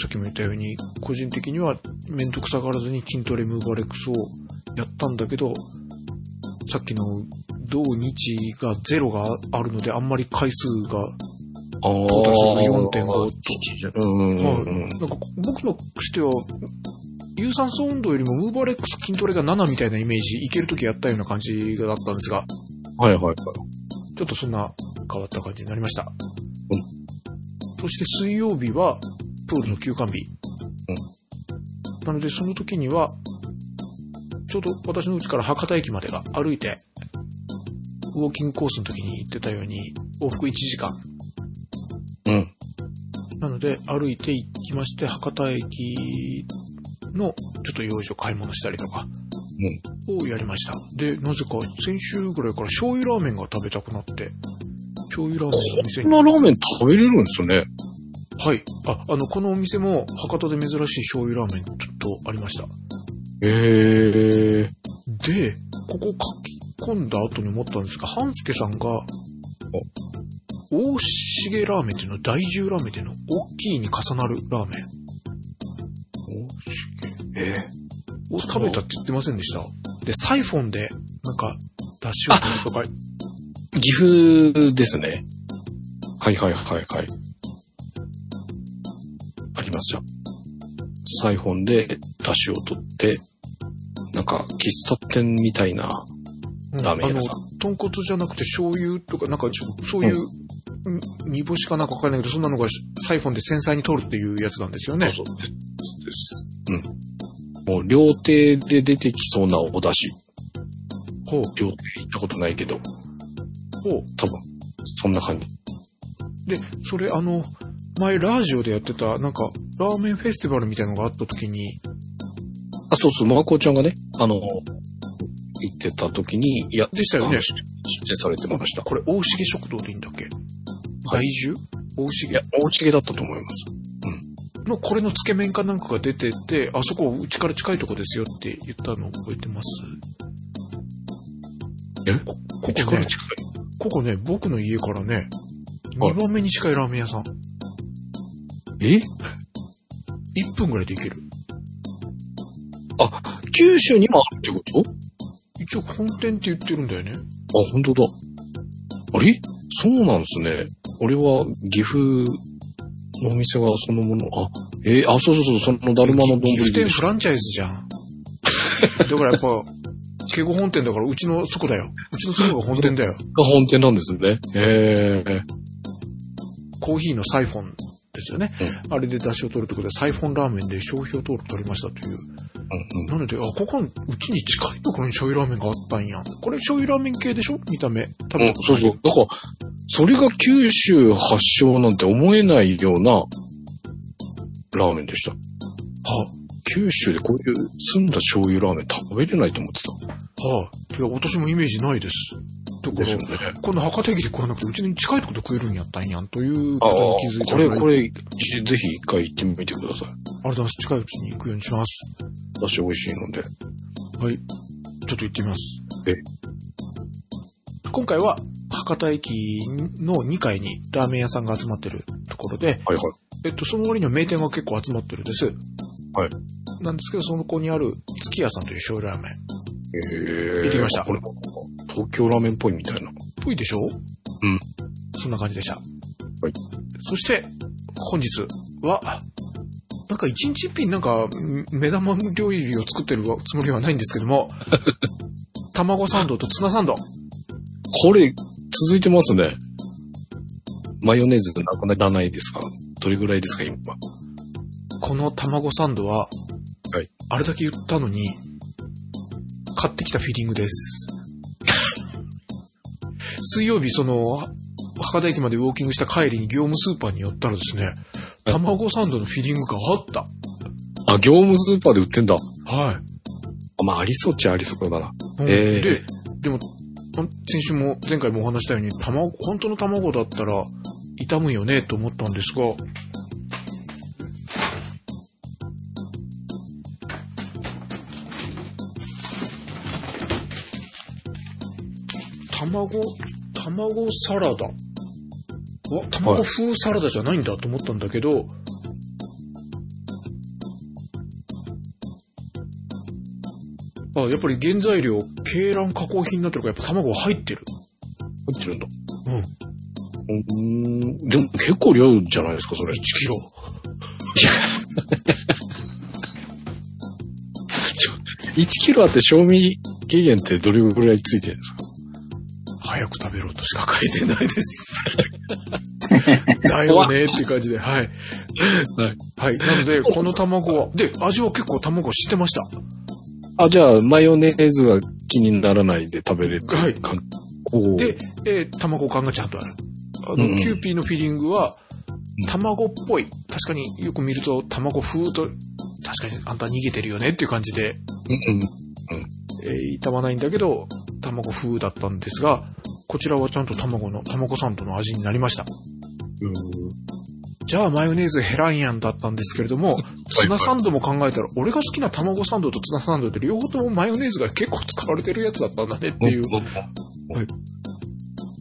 さっきも言ったように、個人的にはめんどくさがらずに筋トレムーバーレックスをやったんだけど、さっきの土日がゼロがあるので、あんまり回数が、ああ。トータルする4.5と。なんか僕のしては、有酸素運動よりもムーバーレックス筋トレが7みたいなイメージ、いけるときやったような感じだったんですが、はいはいはい。ちょっとそんな変わった感じになりました。そして水曜日はプールの休館日。なのでその時には、ちょうど私の家から博多駅までが歩いてウォーキングコースの時に言ってたように、往復1時間。うん。なので、歩いて行きまして、博多駅のちょっと用事を買い物したりとか、をやりました。で、なぜか先週ぐらいから醤油ラーメンが食べたくなって、醤油ラーメンのお店に。こんなラーメン食べれるんですよね。はい。あ、あの、このお店も博多で珍しい醤油ラーメンとありました。へえ。で、ここ書き込んだ後に思ったんですが、半助さんが、大重ラーメンっていうの、大重ラーメンっていうの、大きいに重なるラーメンえを食べたって言ってませんでした？で、サイフォンで、なんか、出汁を取るとか、岐阜ですね。はいはいはいはい。ありますよ。サイフォンで出汁を取って、なんか喫茶店みたいな、うんラーメン屋さんあの、豚骨じゃなくて醤油とか、なんか、そういう、み煮干しかなんかわかんないけど、そんなのがサイフォンで繊細に取るっていうやつなんですよね。そうです。うん。もう料亭で出てきそうなお出汁。ほう。料亭行ったことないけど、ほう。多分、そんな感じ。で、それあの、前ラジオでやってた、なんか、ラーメンフェスティバルみたいなのがあった時に、あ、そうそう、マコちゃんがね、あの、行ってた時に、いや、でしたよね出展されてました。これ、大重食堂でいいんだっけ？大重？大い重や、大重だったと思います。のこれのつけ麺かなんかが出てて、あそこうちから近いとこですよって言ったの覚えてます？え？こここね。ここね、僕の家からね、はい2番目に近いラーメン屋さん。え？1分ぐらいで行ける。あ、九州にもあるってこと？一応本店って言ってるんだよね。あ、本当だ。あれ？そうなんですね。俺は岐阜のお店がそのもの、あ、えーあ、そうそうそう、そのだるまの丼岐阜で店フランチャイズじゃん。だからやっぱ、敬語本店だからうちのそこだよ。うちのそこが本店だよ。が本店なんですね。へえ。コーヒーのサイフォンですよね。あれで出汁を取るということで、サイフォンラーメンで商標登録取りましたという。なので、あ、ここ、うちに近いところに醤油ラーメンがあったんや。これ醤油ラーメン系でしょ？見た目。食べたことないそうそう。だから、それが九州発祥なんて思えないようなラーメンでした。は九州でこういう澄んだ醤油ラーメン食べれないと思ってた。あ、はあ。いや、私もイメージないです。だから、ね。この博多駅で食わなくて、うちに近いところで食えるんやったんやんということに気づいたこれ、らこれ、ぜひ一回行ってみてください。ありがとうございます。近いうちに行くようにします。私美味しいので。はい。ちょっと行ってみます。え？今回は、博多駅の2階にラーメン屋さんが集まってるところで、はいはい。えっと、その割には名店が結構集まってるんです。はい。なんですけど、その子にある月屋さんという醤油ラーメン。えー、行ってきましたこれ、東京ラーメンっぽいみたいな。ぽいでしょ？うん。そんな感じでした。はい。そして、本日は、なんか一日一品なんか、ん目玉料理を作ってるつもりはないんですけども、卵サンドとツナサンド。これ、続いてますね。マヨネーズなくならないですか？どれぐらいですか、今？この卵サンドは、はいあれだけ言ったのに、買ってきたフィリングです。水曜日、その、博多駅までウォーキングした帰りに業務スーパーに寄ったらですね、卵サンドのフィリングがあった。あ、業務スーパーで売ってんだ。はい。あまあ、ありそうっちゃありそうだな。うんえーで、でも、先週も、前回もお話したように、卵、本当の卵だったら、傷むよね、と思ったんですが、卵、卵サラダ。わ、卵風サラダじゃないんだと思ったんだけど、あ、やっぱり原材料、鶏卵加工品になってるから、やっぱ卵が入ってる。入ってるんだ。うん。うーん。でも結構量じゃないですか、それ1。キロ。1 キロあって賞味期限ってどれぐらいついてるんですか？早く食べろとしか書いてないです。だよねって感じで、はい。はい。はい。なので、この卵は、で、味は結構卵してました。あ、じゃあ、マヨネーズが気にならないで食べれるはいで、えー卵感がちゃんとある。あの、うんうんキューピーのフィリングは、卵っぽい。確かによく見ると卵風と、確かにあんた逃げてるよねっていう感じで、うんうん。えー傷まないんだけど、卵風だったんですが、こちらはちゃんと卵の、卵サンドの味になりました。じゃあマヨネーズ減らんやんだったんですけれども、ツナサンドも考えたら、俺が好きな卵サンドとツナサンドって両方ともマヨネーズが結構使われてるやつだったんだねっていう。はい。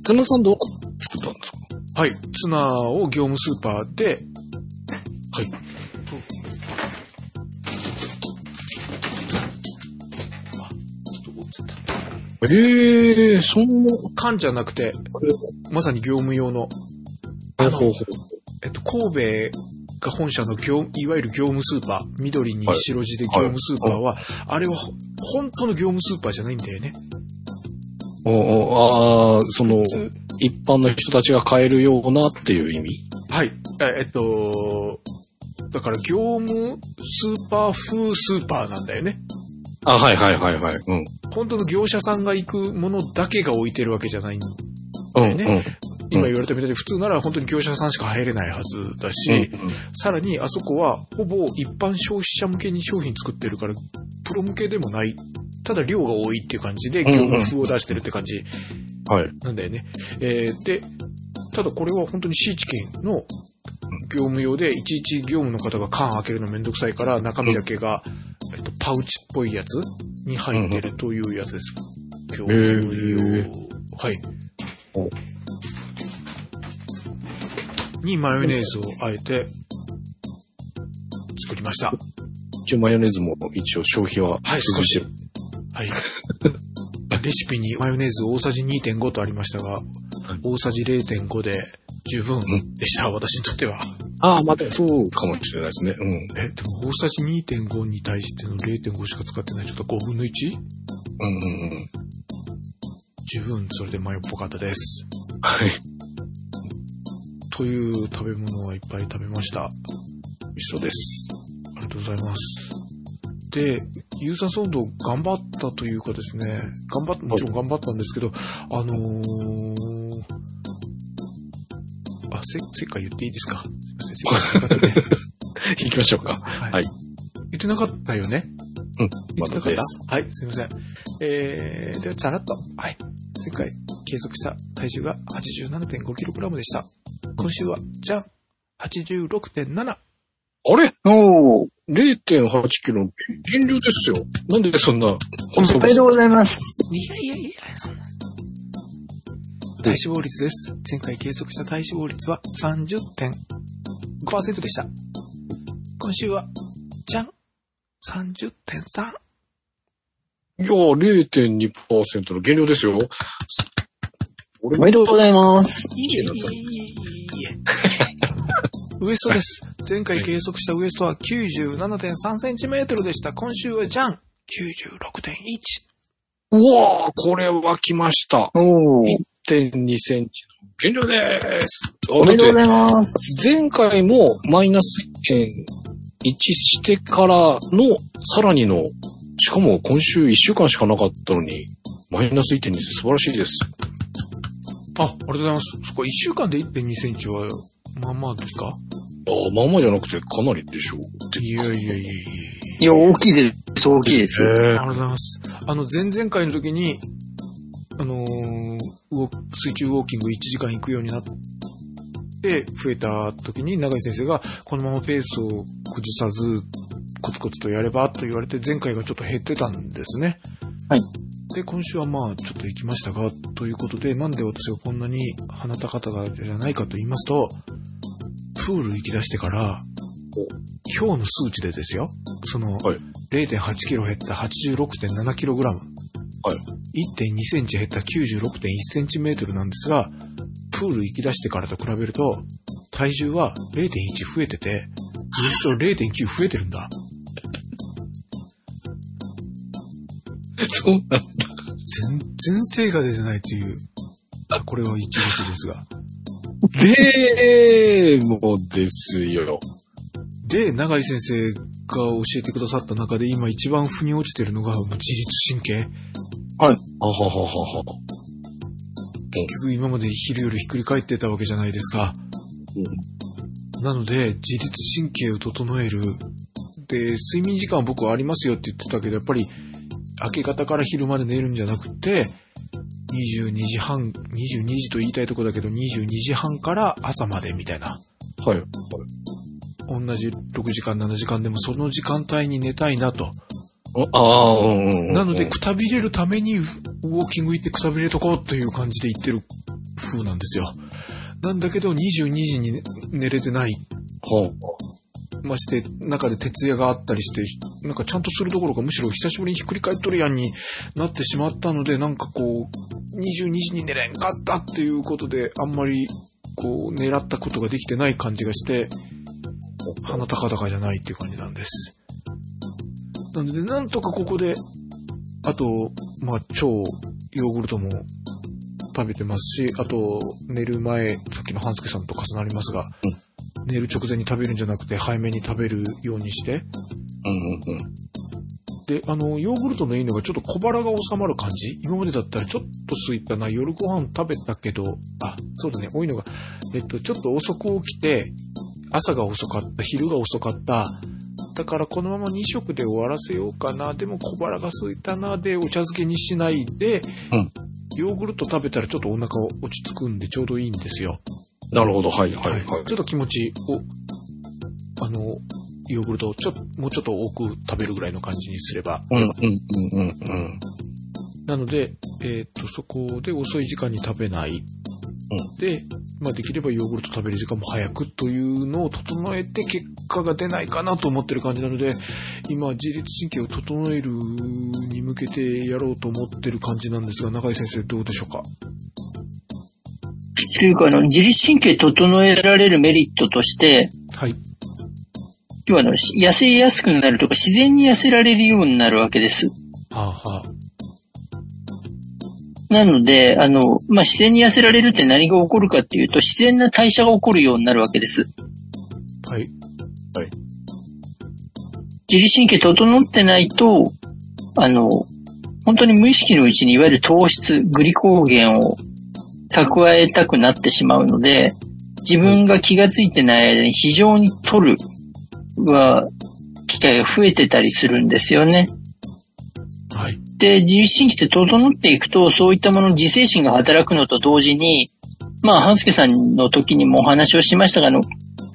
ツナサンドは作ったんですか？はい。ツナを業務スーパーで、はい。ええー、そんな、缶じゃなくて、まさに業務用の、あのえっと、神戸が本社の業、いわゆる業務スーパー、緑に白地で業務スーパーは、あれはほ本当の業務スーパーじゃないんだよね。おおああ、その一般の人たちが買えるようなっていう意味？はい。ええっと、だから業務スーパー風スーパーなんだよね。あ、はいはいはいはい。うん。本当の業者さんが行くものだけが置いてるわけじゃないんうん、ねうん。今言われたみたいに普通なら本当に業者さんしか入れないはずだし、うんさらにあそこはほぼ一般消費者向けに商品作ってるから、プロ向けでもない。ただ量が多いっていう感じでんうん業務風を出してるって感じはい。なんだよね。えーで、ただこれは本当にシーチキンの業務用でいちいち業務の方が缶開けるのめんどくさいから中身だけが、えっと、パウチっぽいやつ？に入ってるというやつです。業務用。へはい。おにマヨネーズをあえて作りました。一応マヨネーズも一応消費ははい、少し。はい。レシピにマヨネーズ大さじ2.5とありましたが、大さじ0.5で十分でした、私にとっては。ああ、またそうかもしれないですね。うん。え、でも大さじ2.5に対しての0.5しか使ってない。ちょっと5分の 1? うんうんうん。十分それでマヨっぽかったです。はい。という食べ物はいっぱい食べました。あ味噌です。りがとうございます。で、ユーザーソード頑張ったというかですね、頑張っ、もちろん頑張ったんですけど、あのー、あ、せ、せっか言っていいですか？すいません、せっか言ってなかったね。行きましょうか。はいはい。言ってなかったよね？うん。言ってなかった？まだです。はい、すいません。えー、では、さらっと。はい。前回計測した体重が 87.5kg でした。今週は、じゃん !86.7! あれ？おー、?0.8 キロ減量ですよ。なんでそんな、おめでとうございます。いやいやいや、そんな。体脂肪率です。前回計測した体脂肪率は30.5%でした。今週は、じゃん !30.3! いや、0.2%の減量ですよ。俺おめでとうございます。いえいえいえいえいえ。ウエストです。前回計測したウエストは97.3センチメートルでした。今週はじゃん !96.1! うわーこれは来ました。おー、1.2センチの減量です。おめでとうございいます。前回もマイナス1.1してからの、さらにの、しかも今週1週間しかなかったのに、マイナス1.2って素晴らしいです。あ、ありがとうございます。そっか、1週間で1.2センチは、まあまあですか？ああ、まあまあじゃなくてかなりでしょう。いやいやいやいやいいや、大きいです。大きいです。ありがとうございます。あの、前々回の時に、あのー水中ウォーキング1時間行くようになって、増えた時に永井先生が、このままペースを崩さず、コツコツとやればと言われて、前回がちょっと減ってたんですね。はい。で、今週はまあ、ちょっと行きましたが、ということで、なんで私がこんなに鼻高方がじゃないかと言いますと、プール行き出してから、今日の数値でですよ、その、はい0.8キロ減った 86.7kg、はい。1.2センチ減った96.1センチメートルなんですが、プール行き出してからと比べると、体重は0.1増えてて、ウエスト0.9増えてるんだ。そうなんだ。全然精が出てないっていう。あこれは一撃ですが。でもですよ。で、永井先生が教えてくださった中で今一番腑に落ちてるのが、自律神経。あははははは。結局今まで昼夜ひっくり返ってたわけじゃないですか。なので、自律神経を整える。で、睡眠時間は僕はありますよって言ってたけど、やっぱり、明け方から昼まで寝るんじゃなくて、22時半、22時と言いたいとこだけど、22時半から朝までみたいな。はい。同じ6時間、7時間でもその時間帯に寝たいなと。ああ、うん。なので、くたびれるためにウォーキング行ってくたびれとこうという感じで言ってる風なんですよ。なんだけど、22時に寝寝れてない。ほう。まして、中で徹夜があったりして、なんかちゃんとするどころかむしろ久しぶりにひっくり返っとるやんになってしまったので、なんかこう、22時に寝れんかったっていうことで、あんまり、こう、狙ったことができてない感じがして、鼻高々じゃないっていう感じなんです。なので、なんとかここで、あと、まあ、超ヨーグルトも食べてますし、あと、寝る前、さっきの半助さんと重なりますが、寝る直前に食べるんじゃなくて、早めに食べるようにして、うんうんうん。で、あの、ヨーグルトのいいのがちょっと小腹が収まる感じ。今までだったらちょっと空いたな、夜ご飯食べたけど、あ、そうだね、多いのが、えっと、ちょっと遅く起きて、朝が遅かった、昼が遅かった、だからこのまま2食で終わらせようかな、でも小腹が空いたな、でお茶漬けにしないで、うんヨーグルト食べたらちょっとお腹落ち着くんでちょうどいいんですよ。なるほど、はいはいはい。ちょっと気持ちを、あの、ヨーグルトをちょっと、もうちょっと多く食べるぐらいの感じにすれば、うんうんうんうんうん。なので、えっ、と、そこで遅い時間に食べない。で、まあできればヨーグルト食べる時間も早くというのを整えて結果が出ないかなと思ってる感じなので、今自律神経を整えるに向けてやろうと思ってる感じなんですが、中井先生どうでしょうか？というか、あの、自律神経整えられるメリットとして、はい。要はあの、し痩せやすくなるとか、自然に痩せられるようになるわけです。はあはなので、あの、まあ、自然に痩せられるって何が起こるかっていうと、自然な代謝が起こるようになるわけです。あ。はい。自律神経整ってないと、あの、本当に無意識のうちにいわゆる糖質、グリコーゲンを蓄えたくなってしまうので、自分が気がついてない間に非常に取るは、機会が増えてたりするんですよね。はい。で、自律神経って整っていくと、そういったものの自制心が働くのと同時に、まあ、半助さんの時にもお話をしましたが、あの、や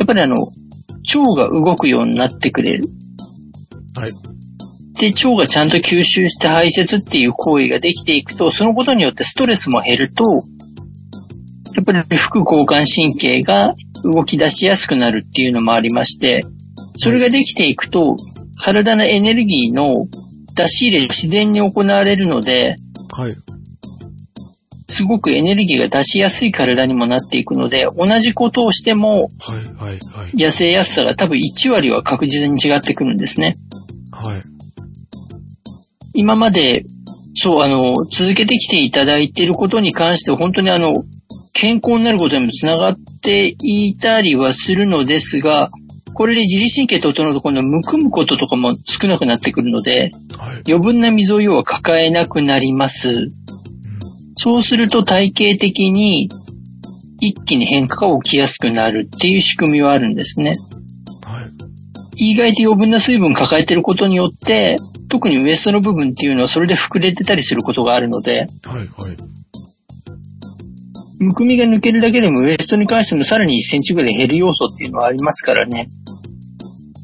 っぱりあの、腸が動くようになってくれる。はい。で、腸がちゃんと吸収して排泄っていう行為ができていくと、そのことによってストレスも減ると、やっぱり副交感神経が動き出しやすくなるっていうのもありまして、それができていくと、体のエネルギーの出し入れが自然に行われるので、はい。すごくエネルギーが出しやすい体にもなっていくので、同じことをしてもはい。はい。はい。痩せやすさが多分1割は確実に違ってくるんですね。はい。今まで、そう、あの、続けてきていただいていることに関しては、本当にあの、健康になることにもつながっていたりはするのですが、これで自律神経整うと今度むくむこととかも少なくなってくるので、はい。余分な水を要は抱えなくなります。そうすると体系的に一気に変化が起きやすくなるっていう仕組みはあるんですね。はい。意外と余分な水分抱えてることによって、特にウエストの部分っていうのはそれで膨れてたりすることがあるので、はい。はい。むくみが抜けるだけでもウエストに関してもさらに1センチぐらい減る要素っていうのはありますからね。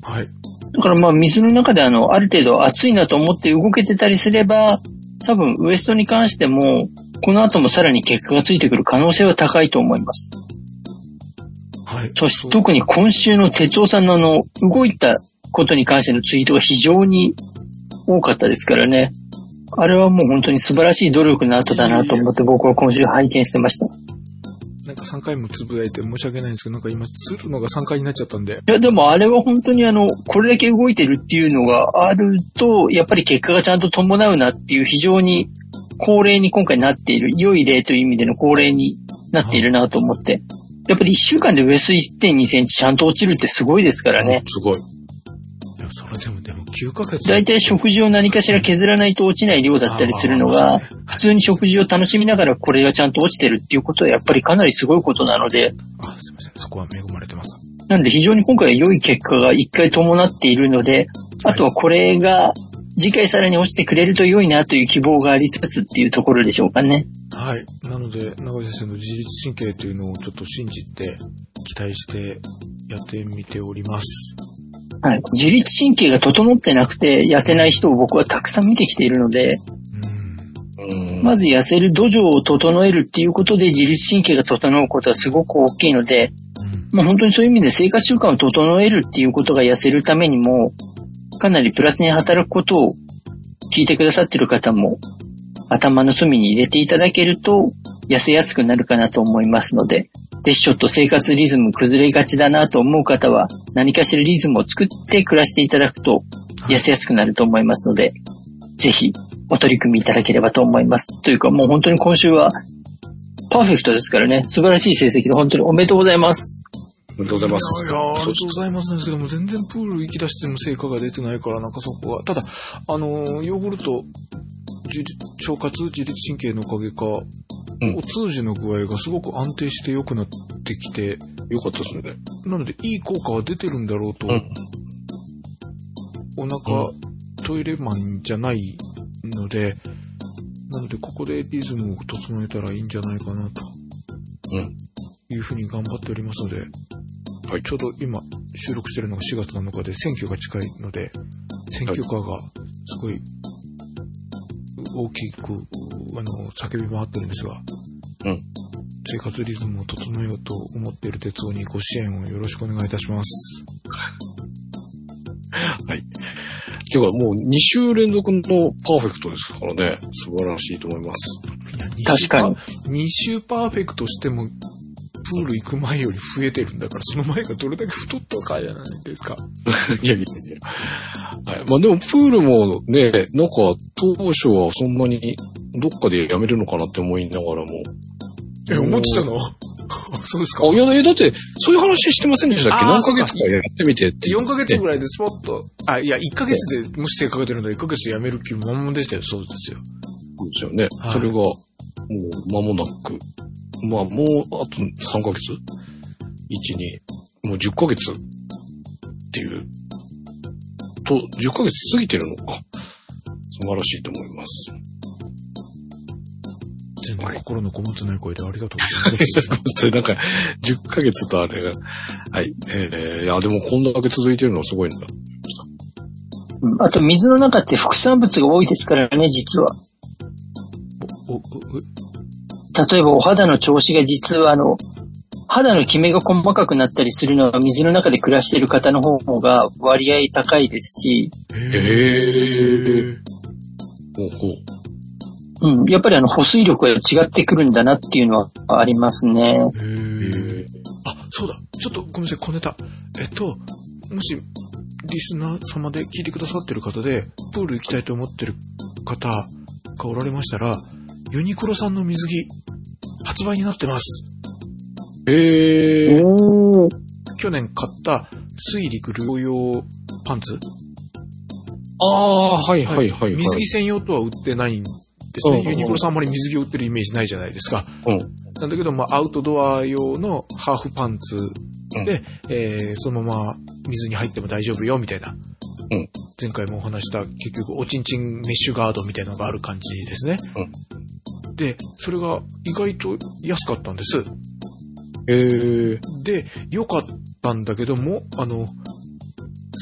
はい。だからまあ水の中であの、ある程度暑いなと思って動けてたりすれば、多分ウエストに関しても、この後もさらに結果がついてくる可能性は高いと思います。はい。そして特に今週の哲夫さんのあの、動いたことに関してのツイートが非常に多かったですからね。あれはもう本当に素晴らしい努力の後だなと思って僕は今週拝見してました。なんか3回もつぶやいて申し訳ないんですけど、なんか今、するのが3回になっちゃったんで。いや、でもあれは本当にあの、これだけ動いてるっていうのがあると、やっぱり結果がちゃんと伴うなっていう非常に恒例に今回なっている、良い例という意味での恒例になっているなと思って。やっぱり1週間でウエスト1.2センチちゃんと落ちるってすごいですからね。すごい。いや、それでも、でも9ヶ月。大体食事を何かしら削らないと落ちない量だったりするのが普通に食事を楽しみながらこれがちゃんと落ちてるっていうことはやっぱりかなりすごいことなので、あ、すみません。そこは恵まれてます。なので非常に今回は良い結果が一回伴っているので、あとはこれが次回さらに落ちてくれると良いなという希望がありつつっていうところでしょうかね。はい。なので、長井先生の自律神経というのをちょっと信じて、期待してやってみております。はい。自律神経が整ってなくて痩せない人を僕はたくさん見てきているので。まず痩せる土壌を整えるっていうことで自律神経が整うことはすごく大きいので、うん。まあ本当にそういう意味で生活習慣を整えるっていうことが痩せるためにも、かなりプラスに働くことを聞いてくださってる方も頭の隅に入れていただけると痩せやすくなるかなと思いますので、ぜひちょっと生活リズム崩れがちだなと思う方は何かしらリズムを作って暮らしていただくと痩せやすくなると思いますので、ぜひお取り組みいただければと思います。というかもう本当に今週はパーフェクトですからね、素晴らしい成績で本当におめでとうございます。おめでとうございます。いやいやありがとうございますなんですけども、全然プール行き出しても成果が出てないから、なんかそこが。ただ、あのー、ヨーグルト、自律腸活、自律神経のおかげか、うんお通じの具合がすごく安定して良くなってきて、よかったですね。なのでいい効果は出てるんだろうと、うん。お腹、トイレマンじゃないので、なのでここでリズムを整えたらいいんじゃないかなとうん。いうふうに頑張っておりますので、はいちょうど今収録してるのが4月7日で選挙が近いので、選挙カーがすごい大きく、あの、叫び回ってるんですが、うん。生活リズムを整えようと思っている鉄夫にご支援をよろしくお願いいたします。はい。てかもう2週連続のパーフェクトですからね。素晴らしいと思います。確かに。2週パーフェクトしても、プール行く前より増えてるんだから、その前がどれだけ太ったかじゃないですか。いやいやいや。はい。まあでもプールもね、なんか当初はそんなにどっかでやめるのかなって思いながらも。え、思ってたの？そうですかあ、いや、えだって、そういう話してませんでしたっけ？何ヶ月かやってみてって。4ヶ月ぐらいでスポッと、あ、いや、1ヶ月でもし成果が出るのは1ヶ月でやめる気満々でしたよ。そうですよ。そうですよね。はいそれが、もう間もなく。まあ、もう、あと3ヶ月 ?1、2、もう10ヶ月っていう。と、10ヶ月過ぎてるのか。素晴らしいと思います。全然心のこもってない声でありがとうございます。それなんか、10ヶ月とあれが、はい。えー、いや、でもこんだけ続いてるのはすごいんだ。うんあと水の中って副産物が多いですからね、実は。お、お、お、例えばお肌の調子が実はあの、肌のキメが細かくなったりするのは水の中で暮らしている方の方が割合高いですし、へへほうほう。うん、やっぱりあの保水力が違ってくるんだなっていうのはありますね。へあ、そうだ。ちょっとごめんなさい、小ネタ。えっと、もし、リスナー様で聞いてくださってる方で、プール行きたいと思ってる方がおられましたら、ユニクロさんの水着、発売になってます。えー、去年買った水陸両用パンツ、ああ、はいはいはい、はい。水着専用とは売ってないんですね。うんユニクロさんあんまり水着を売ってるイメージないじゃないですか。うん。なんだけど、まあ、アウトドア用のハーフパンツで、えーそのまま水に入っても大丈夫よ、みたいな。うん前回もお話した、結局、おちんちんメッシュガードみたいなのがある感じですね。で、それが意外と安かったんです。えー、で、良かったんだけども、あの、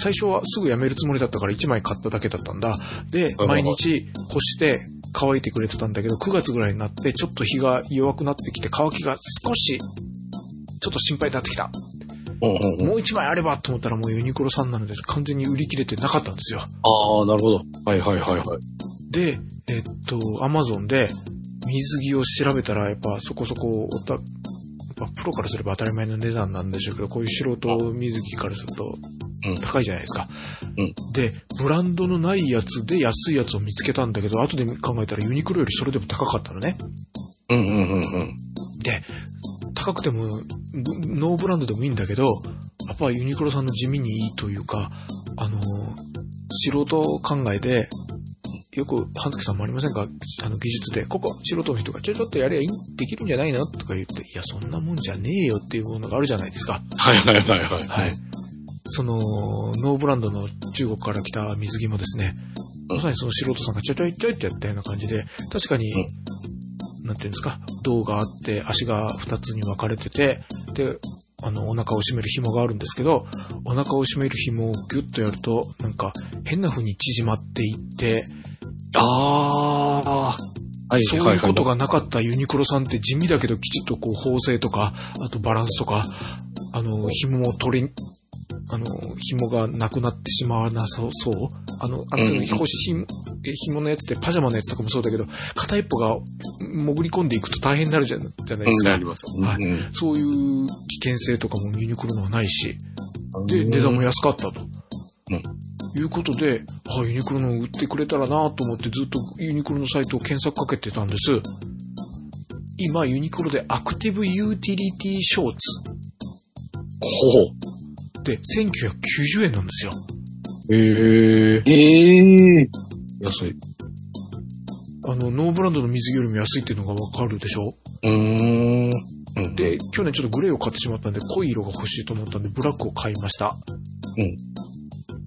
最初はすぐやめるつもりだったから1枚買っただけだったんだ。で、はい毎日干して乾いてくれてたんだけど、9月ぐらいになってちょっと日が弱くなってきて乾きが少し、ちょっと心配になってきた。もう1枚あればと思ったらもうユニクロさんなので完全に売り切れてなかったんですよ。ああ、なるほど。はいはいはいはい。で、えっと、アマゾンで水着を調べたらやっぱそこそこおた、やっぱプロからすれば当たり前の値段なんでしょうけど、こういう素人水着からするとうん高いじゃないですか。うんで、ブランドのないやつで安いやつを見つけたんだけど、後で考えたらユニクロよりそれでも高かったのね。うんうんうんうん。で、高くても、ブノーブランドでもいいんだけど、やっぱユニクロさんの地味にいいというか、あのー素人考えで、よく、半月さんもありませんか？あの、技術で、ここ、素人の人が、ちょ、ちょっとやればいい、できるんじゃないの？とか言って、いや、そんなもんじゃねえよっていうものがあるじゃないですか。はいはいはいはい。はい。その、ノーブランドの中国から来た水着もですね、うんまさにその素人さんがちょいちょいちょいってやったような感じで、確かに、なんていうんですか、胴があって、足が二つに分かれてて、で、あの、お腹を締める紐があるんですけど、お腹を締める紐をギュッとやると、なんか、変な風に縮まっていって、あー。はいそうはいいうはい。ことがなかったユニクロさんって地味だけどきちっとこう縫製とか、あとバランスとか、あの、紐も取り、あの、紐がなくなってしまわなさそう？あの、あの、紐え紐のやつってパジャマのやつとかもそうだけど、片一方が潜り込んでいくと大変になるじゃじゃないですか。ります。はいうん。そういう危険性とかもユニクロのはないし、で、値段も安かったと。うん。いうことで、あ、ユニクロの売ってくれたらなと思ってずっとユニクロのサイトを検索かけてたんです。今、ユニクロでアクティブユーティリティショーツ。ほで1990円なんですよ。う。へえ。ええ安い。あの、ノーブランドの水着よりも安いっていうのがわかるでしょ？うーん。うん、で、去年ちょっとグレーを買ってしまったんで、濃い色が欲しいと思ったんで、ブラックを買いました。うん。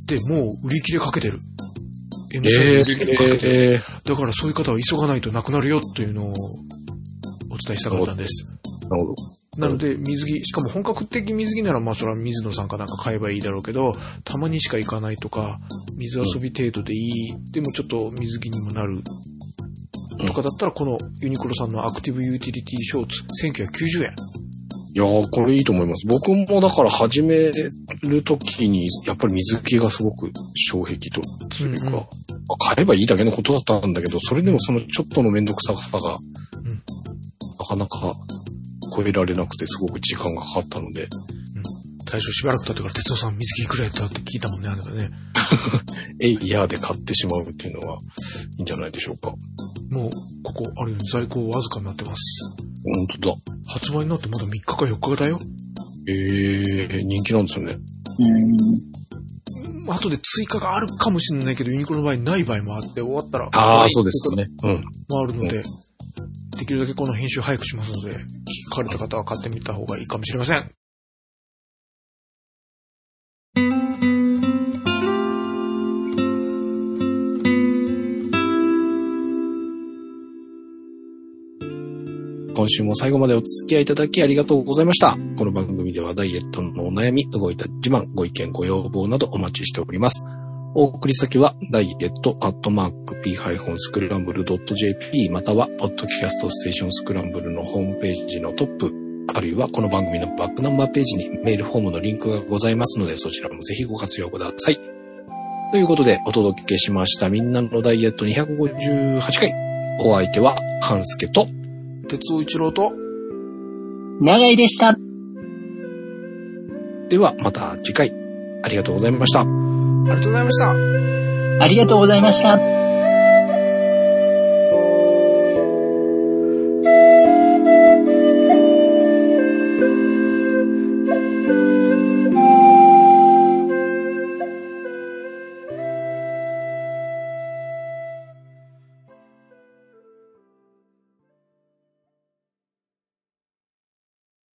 で、もう売り切れかけてる。M サイ売り切れかけてる。えー、だからそういう方は急がないとなくなるよというのをお伝えしたかったんです。なるほど。なので、水着、しかも本格的水着なら、まあそれは水野さんかなんか買えばいいだろうけど、たまにしか行かないとか、水遊び程度でいい、でもちょっと水着にもなる、とかだったら、このユニクロさんのアクティブユーティリティショーツ、1990円。いやー、これいいと思います。僕もだから始めるときに、やっぱり水着がすごく障壁と、というか、うんうんまあ買えばいいだけのことだったんだけど、それでもそのちょっとのめんどくささが、うんなかなか超えられなくてすごく時間がかかったので、最初しばらく経ってから、哲夫さん水着いくらやったって聞いたもんね、あなたね。えいやーで買ってしまうっていうのはいいんじゃないでしょうか。もう、ここあるように在庫わずかになってます。本当だ。発売になってまだ3日か4日だよ。えー、人気なんですよね。うん。後で追加があるかもしれないけど、ユニクロの場合ない場合もあって、終わったら。ああ、はいそうですね。うん。もあるので、できるだけこの編集早くしますので、聞かれた方は買ってみた方がいいかもしれません。今週も最後までお付き合いいただきありがとうございました。この番組ではダイエットのお悩み、動いた自慢、ご意見、ご要望などお待ちしております。お送り先は、ダイエットアットマーク p-scramble.jp または、ポッドキャストステーションスクランブルのホームページのトップ、あるいはこの番組のバックナンバーページにメールフォームのリンクがございますので、そちらもぜひご活用ください。ということで、お届けしましたみんなのダイエット258回。お相手は、半助と、鉄尾一郎と、長井でした。ではまた次回。ありがとうございました。ありがとうございました。ありがとうございました。